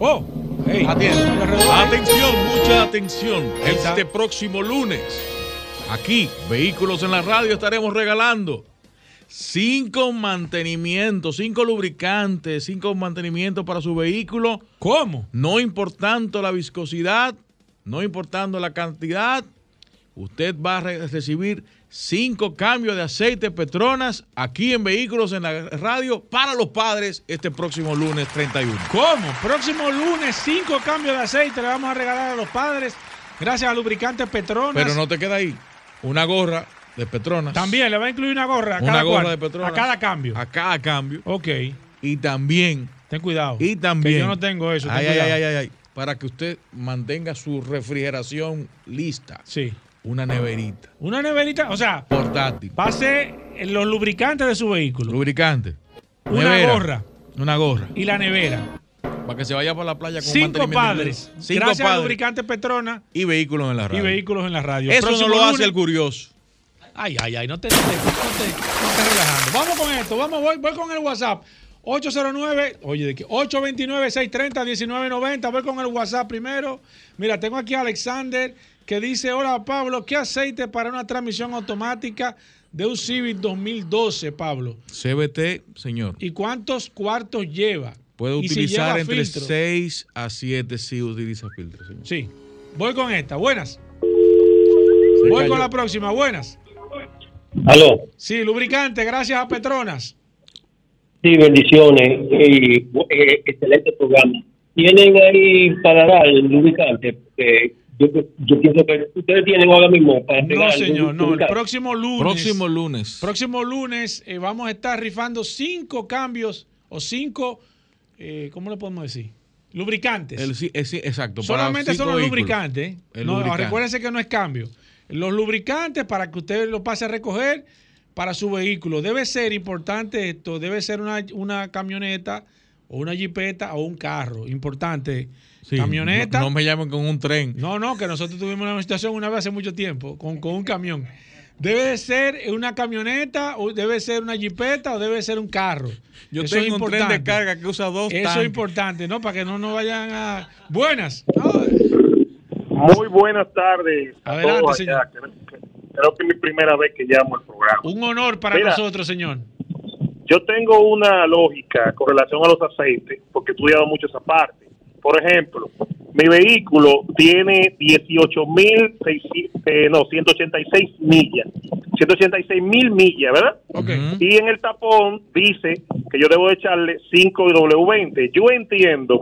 Oh. Hey. Atención, mucha atención. Este próximo lunes, aquí, Vehículos en la Radio, estaremos regalando cinco mantenimientos, cinco lubricantes, cinco mantenimientos para su vehículo. ¿Cómo? No importando la viscosidad, no importando la cantidad, usted va a re- recibir cinco cambios de aceite Petronas aquí en Vehículos en la Radio para los padres este próximo lunes 31. ¿Cómo? Próximo lunes, cinco cambios de aceite le vamos a regalar a los padres gracias a Lubricantes Petronas. Pero no te queda ahí. Una gorra de Petronas. También le va a incluir una gorra a Una cada gorra cual, de Petronas. A cada cambio. A cada cambio. Ok. Y también. Ten cuidado. Y también. Que yo no tengo eso. ten Ay, ay, ay, ay, ay. Para que usted mantenga su refrigeración lista. Sí. Una neverita. Una neverita, o sea, Portátil. pase los lubricantes de su vehículo. Lubricante. Una Nevera. gorra. Una gorra. Y la nevera. Para que se vaya para la playa con Cinco padres. Cinco gracias a padres. Lubricantes Petronas Y vehículos en la radio. y vehículos en la radio. Eso no lo hace el curioso. Ay, ay, ay, no te, no te, no te- no te relajando. Vamos con esto, vamos, voy, voy con el WhatsApp. 809, oye, ¿de qué? 829-630-1990. Voy con el WhatsApp primero. Mira, tengo aquí a Alexander que dice: Hola Pablo, ¿qué aceite para una transmisión automática de un Civic 2012, Pablo? CBT, señor. ¿Y cuántos cuartos lleva? Puede si utilizar entre filtro. 6 a 7 si utiliza filtro, señor. Sí. Voy con esta. Buenas. Se Voy cayó. con la próxima. Buenas. Aló. Sí, lubricante, gracias a Petronas. Sí, bendiciones. Y, eh, excelente programa. ¿Tienen ahí para dar el lubricante? Eh, yo, yo pienso que ustedes tienen ahora mismo para No, señor, no. El próximo lunes. Próximo lunes. Próximo lunes eh, vamos a estar rifando cinco cambios o cinco, eh, ¿cómo le podemos decir? Lubricantes. El, sí, sí, exacto. Solamente son los vehículos. lubricantes. El No, lubricante. recuérdense que no es cambio. Los lubricantes para que usted lo pase a recoger para su vehículo. Debe ser importante esto, debe ser una, una camioneta o una jipeta o un carro. Importante. Sí, camioneta. No, no me llamen con un tren. No, no, que nosotros tuvimos una situación una vez hace mucho tiempo con, con un camión. Debe de ser una camioneta, o debe ser una jipeta, o debe ser un carro. Yo Eso es tengo un tren de importante. carga que usa dos Eso tanques. es importante, ¿no? Para que no nos vayan a. Buenas. Muy buenas tardes. a Adelante, todos señor. allá. Creo que es mi primera vez que llamo al programa. Un honor para Mira. nosotros, señor. Yo tengo una lógica con relación a los aceites, porque he estudiado mucho esa parte. Por ejemplo, mi vehículo tiene 18 mil, eh, no, 186 millas. 186 mil millas, ¿verdad? Y en el tapón dice que yo debo echarle 5W20. Yo entiendo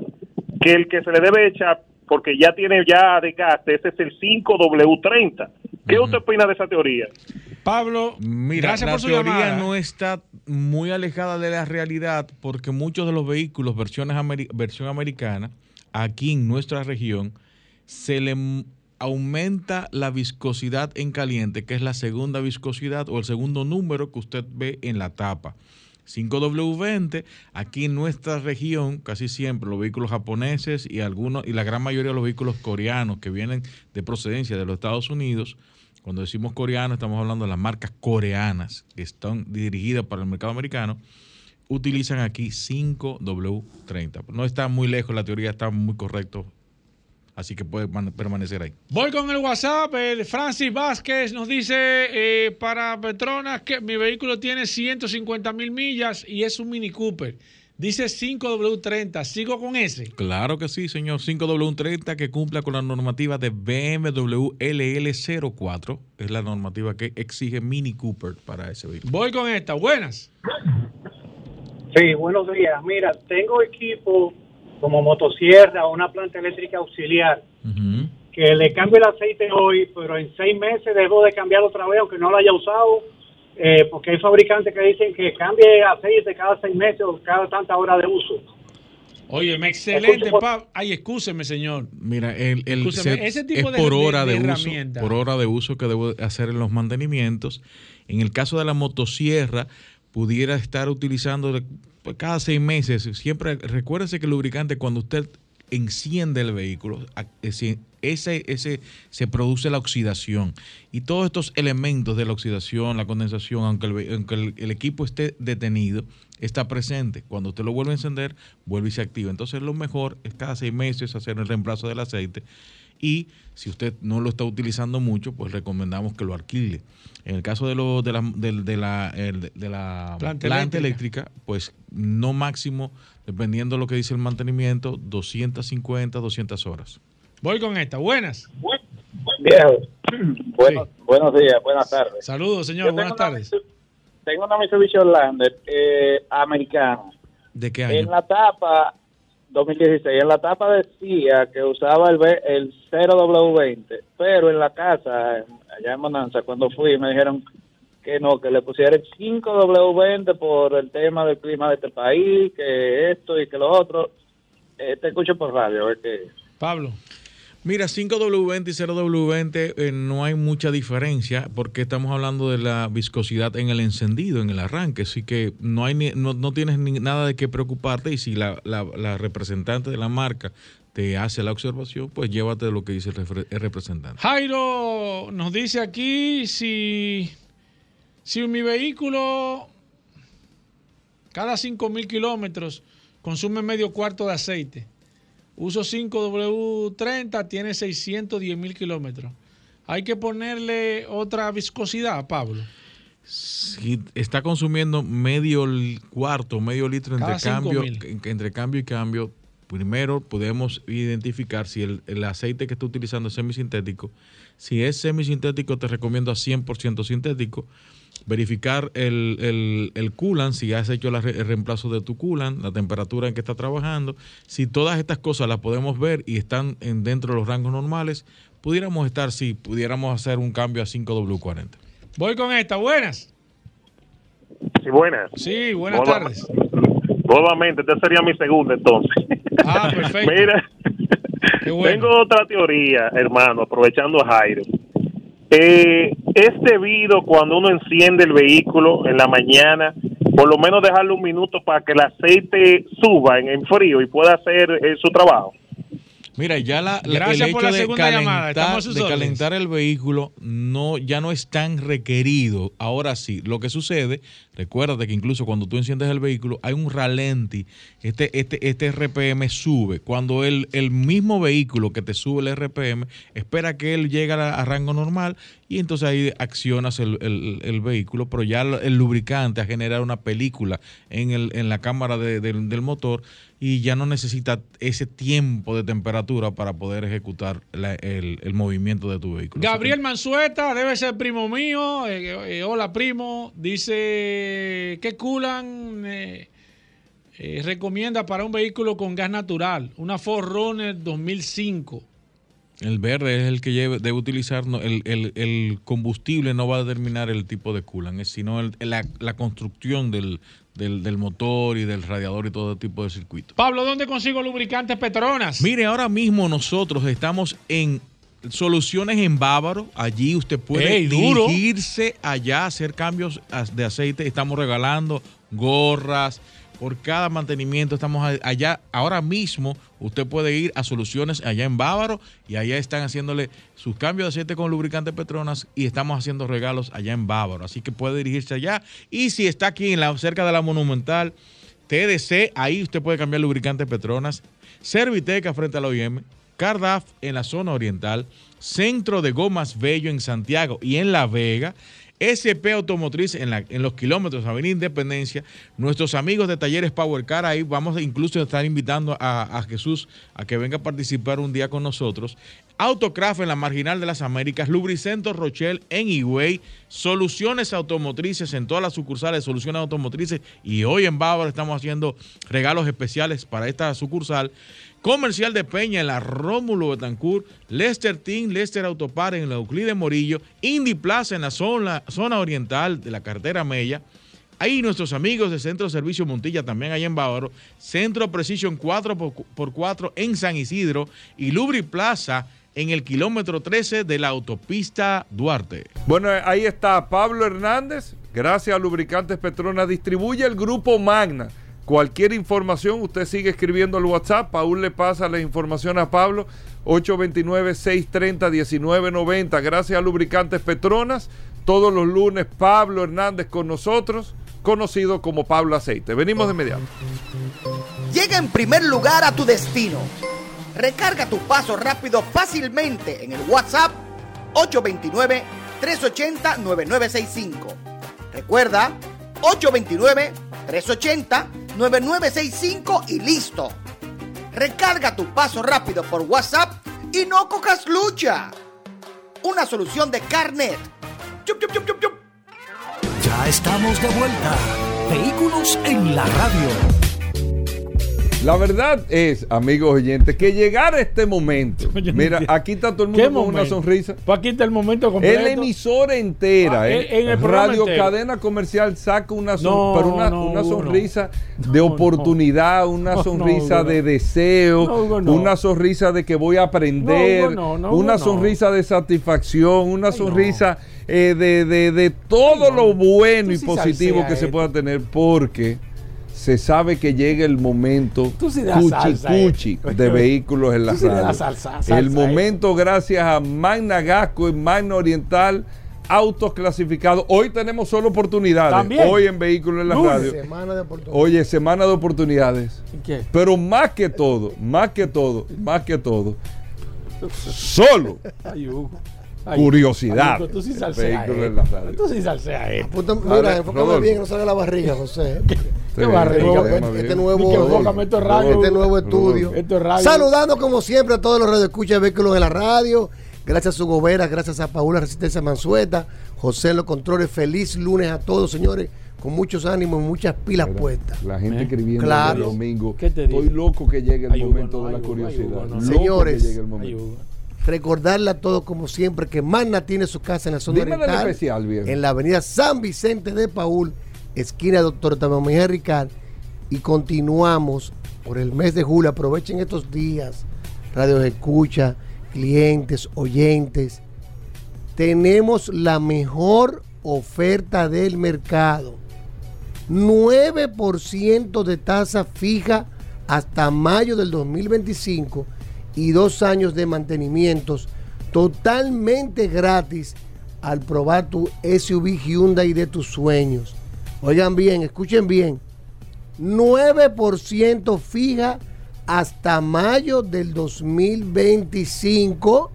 que el que se le debe echar, porque ya tiene ya desgaste, ese es el 5W30. ¿Qué usted opina de esa teoría? Pablo, Mira, gracias la por su teoría llamada. no está muy alejada de la realidad porque muchos de los vehículos versiones ameri- versión americana aquí en nuestra región se le aumenta la viscosidad en caliente, que es la segunda viscosidad o el segundo número que usted ve en la tapa. 5W20, aquí en nuestra región, casi siempre los vehículos japoneses y algunos y la gran mayoría de los vehículos coreanos que vienen de procedencia de los Estados Unidos, cuando decimos coreano estamos hablando de las marcas coreanas que están dirigidas para el mercado americano, utilizan aquí 5W30. No está muy lejos, la teoría está muy correcto, así que puede man- permanecer ahí. Voy con el WhatsApp. El Francis Vázquez nos dice eh, para Petronas que mi vehículo tiene 150 mil millas y es un Mini Cooper. Dice 5W30. ¿Sigo con ese? Claro que sí, señor. 5W30 que cumpla con la normativa de BMW LL04. Es la normativa que exige Mini Cooper para ese vehículo. Voy con esta. Buenas. Sí, buenos días. Mira, tengo equipo como motosierra o una planta eléctrica auxiliar que le cambio el aceite hoy, pero en seis meses debo de cambiarlo otra vez, aunque no lo haya usado, eh, porque hay fabricantes que dicen que cambie aceite cada seis meses o cada tanta hora de uso. Oye, excelente, Pablo. Ay, excúseme, señor. Mira, el, el Escúchame, set ese tipo es de- por hora de de, uso, herramienta. por hora de uso que debo hacer en los mantenimientos. En el caso de la motosierra, pudiera estar utilizando pues, cada seis meses. Siempre recuérdese que el lubricante cuando usted enciende el vehículo, ese, ese, se produce la oxidación y todos estos elementos de la oxidación, la condensación, aunque el, ve- aunque el- el equipo esté detenido, está presente. Cuando usted lo vuelve a encender, vuelve y se activa. Entonces lo mejor es cada seis meses hacer el reemplazo del aceite y si usted no lo está utilizando mucho, pues recomendamos que lo alquile. En el caso de, lo, de la, del- de la, el- de la Planta planta, eléctrica. eléctrica, pues no máximo, dependiendo de lo que dice el mantenimiento, 250, 200 horas. Voy con esta. Buenas. Viejo, buenos, buenos días, buenas tardes. Saludos, señor. Buenas una tardes. Tengo una Mitsubishi Outlander eh, americana. ¿De qué En año? la tapa, 2016, en la tapa decía que usaba el, el 0W20, pero en la casa, allá en Monanza, cuando fui, me dijeron que no, que le pusiera el 5W20 por el tema del clima de este país, que esto y que lo otro. Eh, te escucho por radio, a ver qué. Pablo. Mira, 5W20 y 0W20 eh, no hay mucha diferencia porque estamos hablando de la viscosidad en el encendido, en el arranque, así que no hay ni- no, no tienes ni nada de qué preocuparte y si la, la- representante de la marca te hace la observación, pues llévate de lo que dice el, el representante. Jairo nos dice aquí si, si mi vehículo cada 5 mil kilómetros consume medio cuarto de aceite. Uso 5W30, tiene 610 mil kilómetros. Hay que ponerle otra viscosidad, Pablo. Si está consumiendo medio cuarto, medio litro entre cambio, entre cambio y cambio, primero podemos identificar si el, el aceite que está utilizando es semisintético. Si es semisintético, te recomiendo a 100% sintético. Verificar el, el, el coolant, si has hecho la re- el reemplazo de tu coolant, la temperatura en que está trabajando. Si todas estas cosas las podemos ver y están en, dentro de los rangos normales, pudiéramos estar, si pudiéramos hacer un cambio a 5W40. Voy con esta. Buenas. Sí, buenas. Sí, buenas Nueva- tardes. Nuevamente, esta sería mi segunda entonces. Ah, perfecto. Mira, tengo otra teoría, hermano, aprovechando a Jairo. Eh, es debido cuando uno enciende el vehículo en la mañana, por lo menos dejarle un minuto para que el aceite suba en, frío y pueda hacer eh, su trabajo. Mira, ya la, Gracias el por hecho la de, segunda calentar, de calentar el vehículo no, ya no es tan requerido. Ahora sí, lo que sucede, recuérdate que incluso cuando tú enciendes el vehículo hay un ralenti, este, este, este RPM sube. Cuando el, el mismo vehículo que te sube el RPM, espera que él llegue a, a rango normal y entonces ahí accionas el, el- el vehículo, pero ya el, lubricante ha generado una película en, el, en la cámara de- del- del motor y ya no necesita ese tiempo de temperatura para poder ejecutar la- el, el movimiento de tu vehículo. Gabriel Mansueta, debe ser primo mío. eh, eh, hola, primo. Dice que Culan eh, recomienda para un vehículo con gas natural, una Ford Runner 2005. El verde es el que lleve- debe utilizar, no, el, el- el combustible no va a determinar el tipo de coolant, es sino el- la, la construcción del, del- del motor y del radiador y todo tipo de circuito. Pablo, ¿dónde consigo lubricantes Petronas? Mire, ahora mismo nosotros estamos en Soluciones en Bávaro. Allí usted puede Ey, duro. dirigirse allá, hacer cambios de aceite. Estamos regalando gorras. Por cada mantenimiento estamos allá. Ahora mismo usted puede ir a Soluciones allá en Bávaro y allá están haciéndole sus cambios de aceite con lubricante Petronas y estamos haciendo regalos allá en Bávaro. Así que puede dirigirse allá. Y si está aquí en la, cerca de la Monumental, TDC, ahí usted puede cambiar lubricante Petronas. Serviteca frente a la OIM. Cardaf en la zona oriental. Centro de Gomas Bello en Santiago y en La Vega. SP Automotriz en, los kilómetros Avenida Independencia. Nuestros amigos de Talleres Power Car, ahí vamos a incluso estar invitando a, Jesús a que venga a participar un día con nosotros. Autocraft en la Marginal de las Américas, Lubricento Rochelle en Higüey, Soluciones Automotrices en todas las sucursales Soluciones Automotrices y hoy en Bávaro estamos haciendo regalos especiales para esta sucursal. Comercial de Peña en la Rómulo Betancourt, Lester Team, Lester Autopar en la Euclide Morillo, Indy Plaza en la zona, oriental de la cartera Mella. Ahí nuestros amigos de Centro Servicio Montilla, también allá en Bávaro, Centro Precision 4x4 en San Isidro y Lubri Plaza en el kilómetro 13 de la autopista Duarte. Bueno, ahí está Pablo Hernández. Gracias a Lubricantes Petronas. Distribuye el grupo Magna. Cualquier información, usted sigue escribiendo al WhatsApp. Paul le pasa la información a Pablo. 829-630-1990. Gracias a Lubricantes Petronas. Todos los lunes, Pablo Hernández con nosotros, conocido como Pablo Aceite. Venimos de inmediato. Llega en primer lugar a tu destino. Recarga tu paso rápido fácilmente en el WhatsApp 829-380-9965. Recuerda, 829-380-9965 y listo. Recarga tu paso rápido por WhatsApp y no cojas lucha. Una solución de Carnet. Ya estamos de vuelta. Vehículos en la radio. La verdad es, amigos oyentes, que llegar a este momento. Mira, aquí está todo el ¿Qué mundo con una sonrisa. Pues aquí está el momento completo. El entera, Ah, ¿eh? en- en el programa Radio entero. Cadena Comercial saca una, son- No, pero una, no, una Hugo, no. sonrisa de oportunidad, una sonrisa Hugo, de deseo, Hugo, una sonrisa de que voy a aprender, una sonrisa de satisfacción, una sonrisa eh, de, de- de todo lo bueno y sí positivo que se esto. pueda tener, porque se sabe que llega el momento Tú sí le das cuchi salsa a cuchi esto. de vehículos en la radio. salsa- salsa el esto. momento gracias a Magna Gasco y Magna Oriental autos clasificados. Hoy tenemos solo oportunidades. También. Hoy en Vehículos en la Lunes. Radio. Semana de oportunidades. Oye, semana de oportunidades. ¿Qué? Pero más que todo, más que todo, más que todo, solo Ay, Hugo. Ay, curiosidad. tú sí salseas Vehículos en esto. la radio. Tú sí salseas mira, enfócame bien, que no salga la barriga, José. Qué barriga. Este nuevo, Este nuevo, este estudio. Esto es radio. Saludando como siempre a todos los radioescuchas de vehículos en la radio. Gracias a su gobera, gracias a Paula Resistencia Mansueta, José los controles. Feliz lunes a todos, señores, con muchos ánimos y muchas pilas puestas. La gente escribiendo Claro. el domingo. ¿Qué te Estoy loco que llegue el momento de la curiosidad. Señores. Recordarle a todos como siempre que Magna tiene su casa en la zona Dímelo en oriental, especial, en la avenida San Vicente de Paul, esquina Doctor Tamamía Ricard, y continuamos por el mes de julio. Aprovechen estos días, radio escucha, clientes, oyentes. Tenemos la mejor oferta del mercado. 9% de tasa fija hasta mayo del 2025 y dos años de mantenimientos totalmente gratis al probar tu SUV Hyundai de tus sueños. Oigan bien, escuchen bien. 9% fija hasta mayo del 2025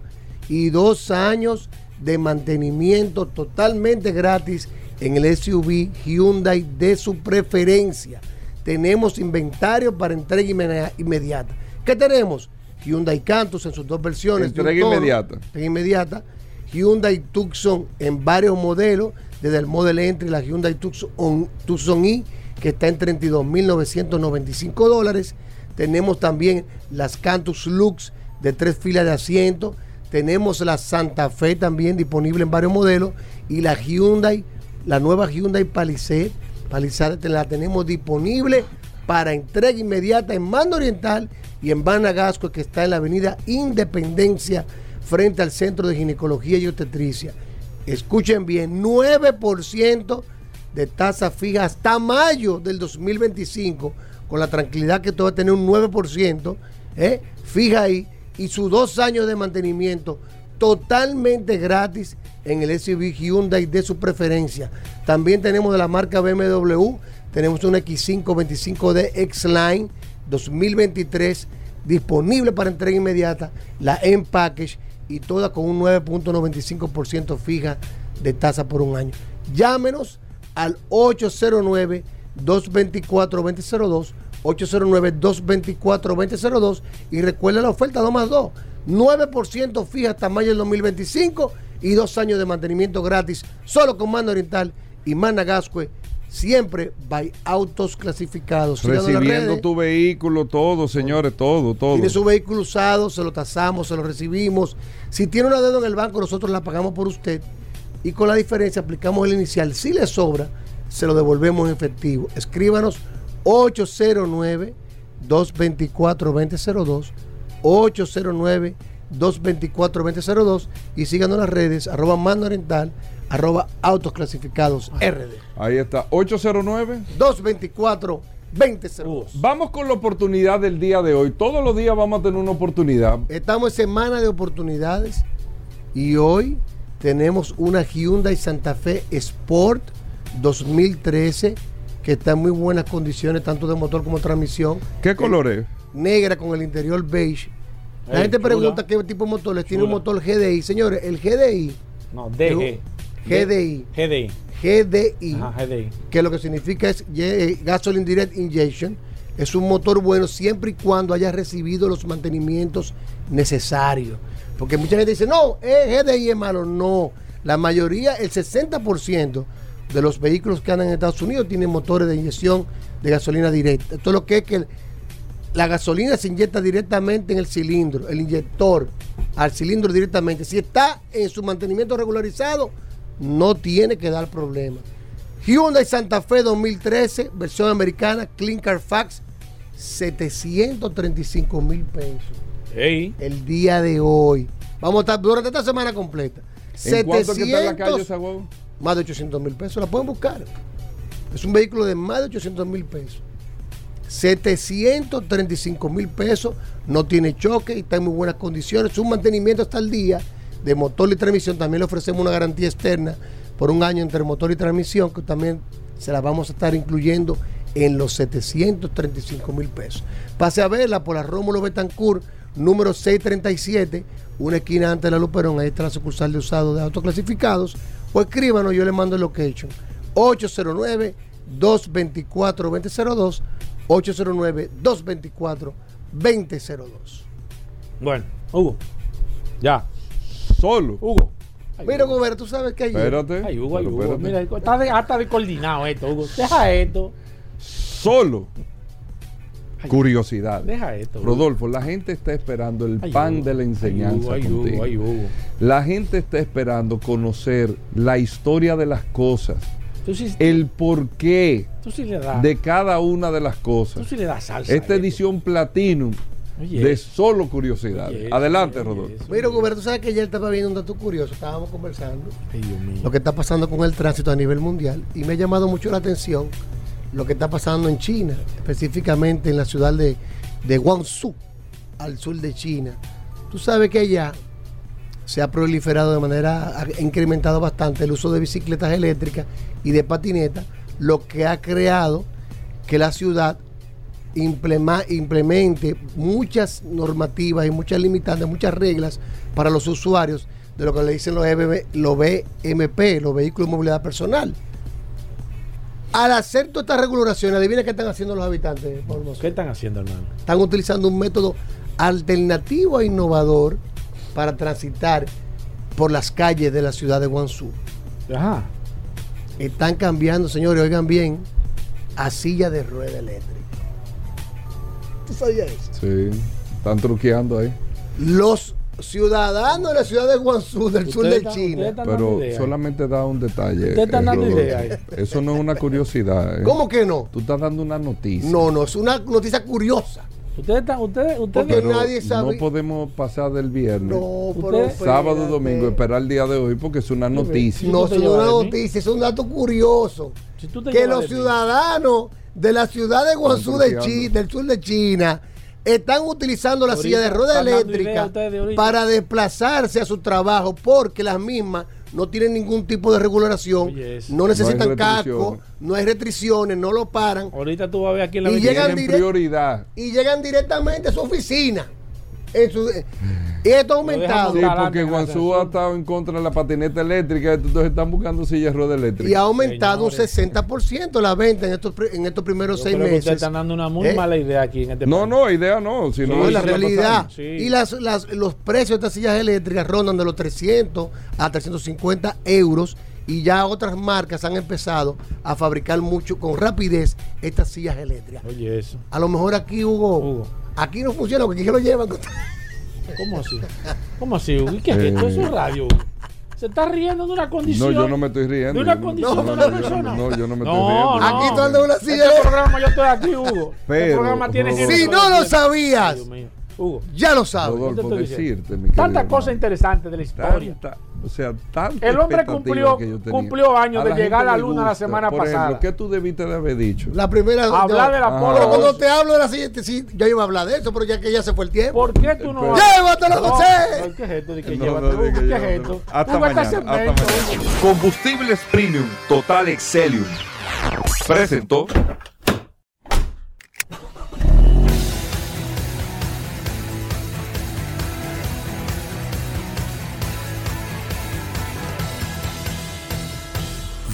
y dos años de mantenimiento totalmente gratis en el SUV Hyundai de su preferencia. Tenemos inventario para entrega inme- inmediata. ¿Qué tenemos? Hyundai Cantus en sus dos versiones. Entrega inmediata. entrega inmediata. Hyundai Tucson en varios modelos, desde el Model Entry, la Hyundai Tucson, Tucson i, que está en 32.995 dólares. Tenemos también las Cantus Lux de tres filas de asiento. Tenemos la Santa Fe también disponible en varios modelos. Y la Hyundai, la nueva Hyundai Palisade, Palisade la tenemos disponible para entrega inmediata en Mando Oriental y en Banagasco, que está en la avenida Independencia, frente al Centro de Ginecología y Obstetricia. Escuchen bien, 9% de tasa fija hasta mayo del 2025, con la tranquilidad que todo va a tener un 9%, ¿eh? fija ahí, y sus dos años de mantenimiento totalmente gratis en el SUV Hyundai de su preferencia. También tenemos de la marca BMW, tenemos un X525D X-Line 2023 disponible para entrega inmediata, la M-Package y toda con un 9.95% fija de tasa por un año. Llámenos al 809-224-2002, 809-224-2002 y recuerden la oferta 2 más 2, 9% fija hasta mayo del 2025 y dos años de mantenimiento gratis solo con Mando Oriental y Managascue, siempre by autos clasificados. Recibiendo redes. tu vehículo, todo, señores, todo, todo. Tiene su vehículo usado, se lo tasamos, se lo recibimos. Si tiene una deuda en el banco, nosotros la pagamos por usted y con la diferencia aplicamos el inicial. Si le sobra, se lo devolvemos en efectivo. Escríbanos 809-224-2002, 809-224-2002 y síganos en las redes, arroba mando oriental, arroba autos clasificados RD. Ahí está, 809. 224 2002. Vamos con la oportunidad del día de hoy. Todos los días vamos a tener una oportunidad. Estamos en semana de oportunidades y hoy tenemos una Hyundai Santa Fe Sport 2013 que está en muy buenas condiciones, tanto de motor como transmisión. ¿Qué color es? Negra con el interior beige. La Ey, gente chula. pregunta qué tipo de motor les tiene un motor GDI. Señores, el GDI. No, DG. GDI. GDI. GDI. Ajá, GDI. Que lo que significa es ye- Gasoline Direct Injection. Es un motor bueno siempre y cuando haya recibido los mantenimientos necesarios. Porque mucha gente dice, no, eh, GDI es malo. No. La mayoría, el 60% de los vehículos que andan en Estados Unidos tienen motores de inyección de gasolina directa. Esto es lo que es que el- la gasolina se inyecta directamente en el cilindro, el inyector al cilindro directamente. Si está en su mantenimiento regularizado, no tiene que dar problema. Hyundai Santa Fe 2013, versión americana, Clean Carfax, 735 mil pesos. El día de hoy. Vamos a estar durante esta semana completa. ¿En cuánto que está en la calle esa guagua? Más de 800 mil pesos. La pueden buscar. Es un vehículo de más de 800 mil pesos. 735 mil pesos. No tiene choque y está en muy buenas condiciones. Su mantenimiento hasta el día de motor y transmisión. También le ofrecemos una garantía externa por un año entre motor y transmisión que también se la vamos a estar incluyendo en los 735 mil pesos. Pase a verla por la Rómulo Betancourt, número 637, una esquina antes de la Luperón. Ahí está la sucursal de usado de autoclasificados. O escríbanos, yo le mando el location. 809-224-2002. 809-224-2002. Bueno, Hugo. Ya. Solo. Hugo. Mira, Gobert, tú sabes que ayer. Espérate. Ay, Hugo, ay, Hugo. espérate. Mira, está de, hasta de coordinado esto, Hugo. Deja esto. Solo. Curiosidad. Deja esto. Hugo. Rodolfo, la gente está esperando el Ay, pan Hugo. de la enseñanza. Ay, Hugo, contigo. Hugo, ay, Hugo. La gente está esperando conocer la historia de las cosas, Tú sí, el porqué tú sí le das. de cada una de las Tú cosas. sí le das salsa. Esta edición Platinum Oye. de solo curiosidad. Oye, Adelante, oye, Rodolfo. Mira, Gobert, tú sabes que ayer estaba viendo un dato curioso. Estábamos conversando. Ay, Dios mío. lo que está pasando con el tránsito a nivel mundial y me ha llamado mucho la atención lo que está pasando en China, específicamente en la ciudad de, de Guangzhou, al sur de China. Tú sabes que allá se ha proliferado de manera, ha incrementado bastante el uso de bicicletas eléctricas y de patinetas, lo que ha creado que la ciudad implema- implemente muchas normativas y muchas limitantes, muchas reglas para los usuarios de lo que le dicen los, EBB los BMP, los vehículos de movilidad personal. Al hacer todas estas regulaciones, adivina qué están haciendo los habitantes. ¿Qué están haciendo, hermano? Están utilizando un método alternativo e innovador para transitar por las calles de la ciudad de Guangzhou. Ajá. Están cambiando, señores, oigan bien, a silla de rueda eléctrica. ¿Tú sabías eso? Sí, están truqueando ahí. Los ciudadanos de la ciudad de Guangzhou, del sur de Ustedes están- China. Pero solamente da un detalle. Ustedes están eh, dando idea ahí. Eso no es una curiosidad. eh. ¿Cómo que no? Tú estás dando una noticia. No, no, es una noticia curiosa. Ustedes están, ustedes, ustedes. Porque Pero nadie sabe. No podemos pasar del viernes. No, pero Ustedes- Sábado, espérate. domingo, esperar el día de hoy porque es una noticia. No, es una noticia, es un dato curioso. Si tú te Que los ciudadanos de la ciudad de Guangzhou de truqueando. Chi- del sur de China están utilizando la silla de rueda están dando eléctrica idea ustedes de para desplazarse a su trabajo porque las mismas no tienen ningún tipo de regulación, no necesitan No casco, no hay restricciones, no lo paran Ahorita tú vas a ver aquí en la Y 23. llegan prioridad. y llegan directamente a su oficina. Y esto ha aumentado. Sí, porque Guangzhou ha estado en contra de la patineta eléctrica, entonces están buscando sillas de rueda eléctrica. Y ha aumentado Señores. un 60% la venta en estos, en estos primeros Yo seis creo que meses. ustedes están dando una muy ¿Eh? mala idea aquí en este No, país. no, idea no. Si Sí, no, la eso realidad. Sí. Y las, las- los precios de estas sillas eléctricas rondan de los 300 a 350 euros. Y ya otras marcas han empezado a fabricar mucho con rapidez estas sillas eléctricas. Oye, eso. A lo mejor aquí, Hugo, Hugo. Aquí no funciona porque aquí se lo llevan. ¿Cómo así? ¿Cómo así, Hugo? ¿Y qué es esto? Eso es radio, Hugo. Se está riendo de una No, condición. yo no me estoy riendo. De una no- condición no, de no, una no- persona. No, yo no me estoy No, riendo. no. Aquí tú andas una silla Este eléctrica. programa yo estoy aquí, Hugo. este Pero, programa tiene Rodolfo. Si no lo sabías. Hugo, ya lo sabes. ¿qué te Rodolfo, decirte, mi cosas hermano. interesantes de la historia. Tanta- o sea, tanta El hombre cumplió- que yo tenía. cumplió años A de llegar a la luna la semana Por pasada. Ejemplo, ¿Qué tú debiste de haber dicho? La primera. Hablar yo- de la Ajá. Apolo Pero cuando 11. te hablo de la siguiente, sí, yo iba a hablar de eso, pero ya que ya se fue el tiempo. ¿Por qué tú no Pero- vas- ¡Llévatelo, No, José! no, ¿Qué es esto? ¿Qué es esto? Hasta mañana. Combustibles Premium Total Excelium presentó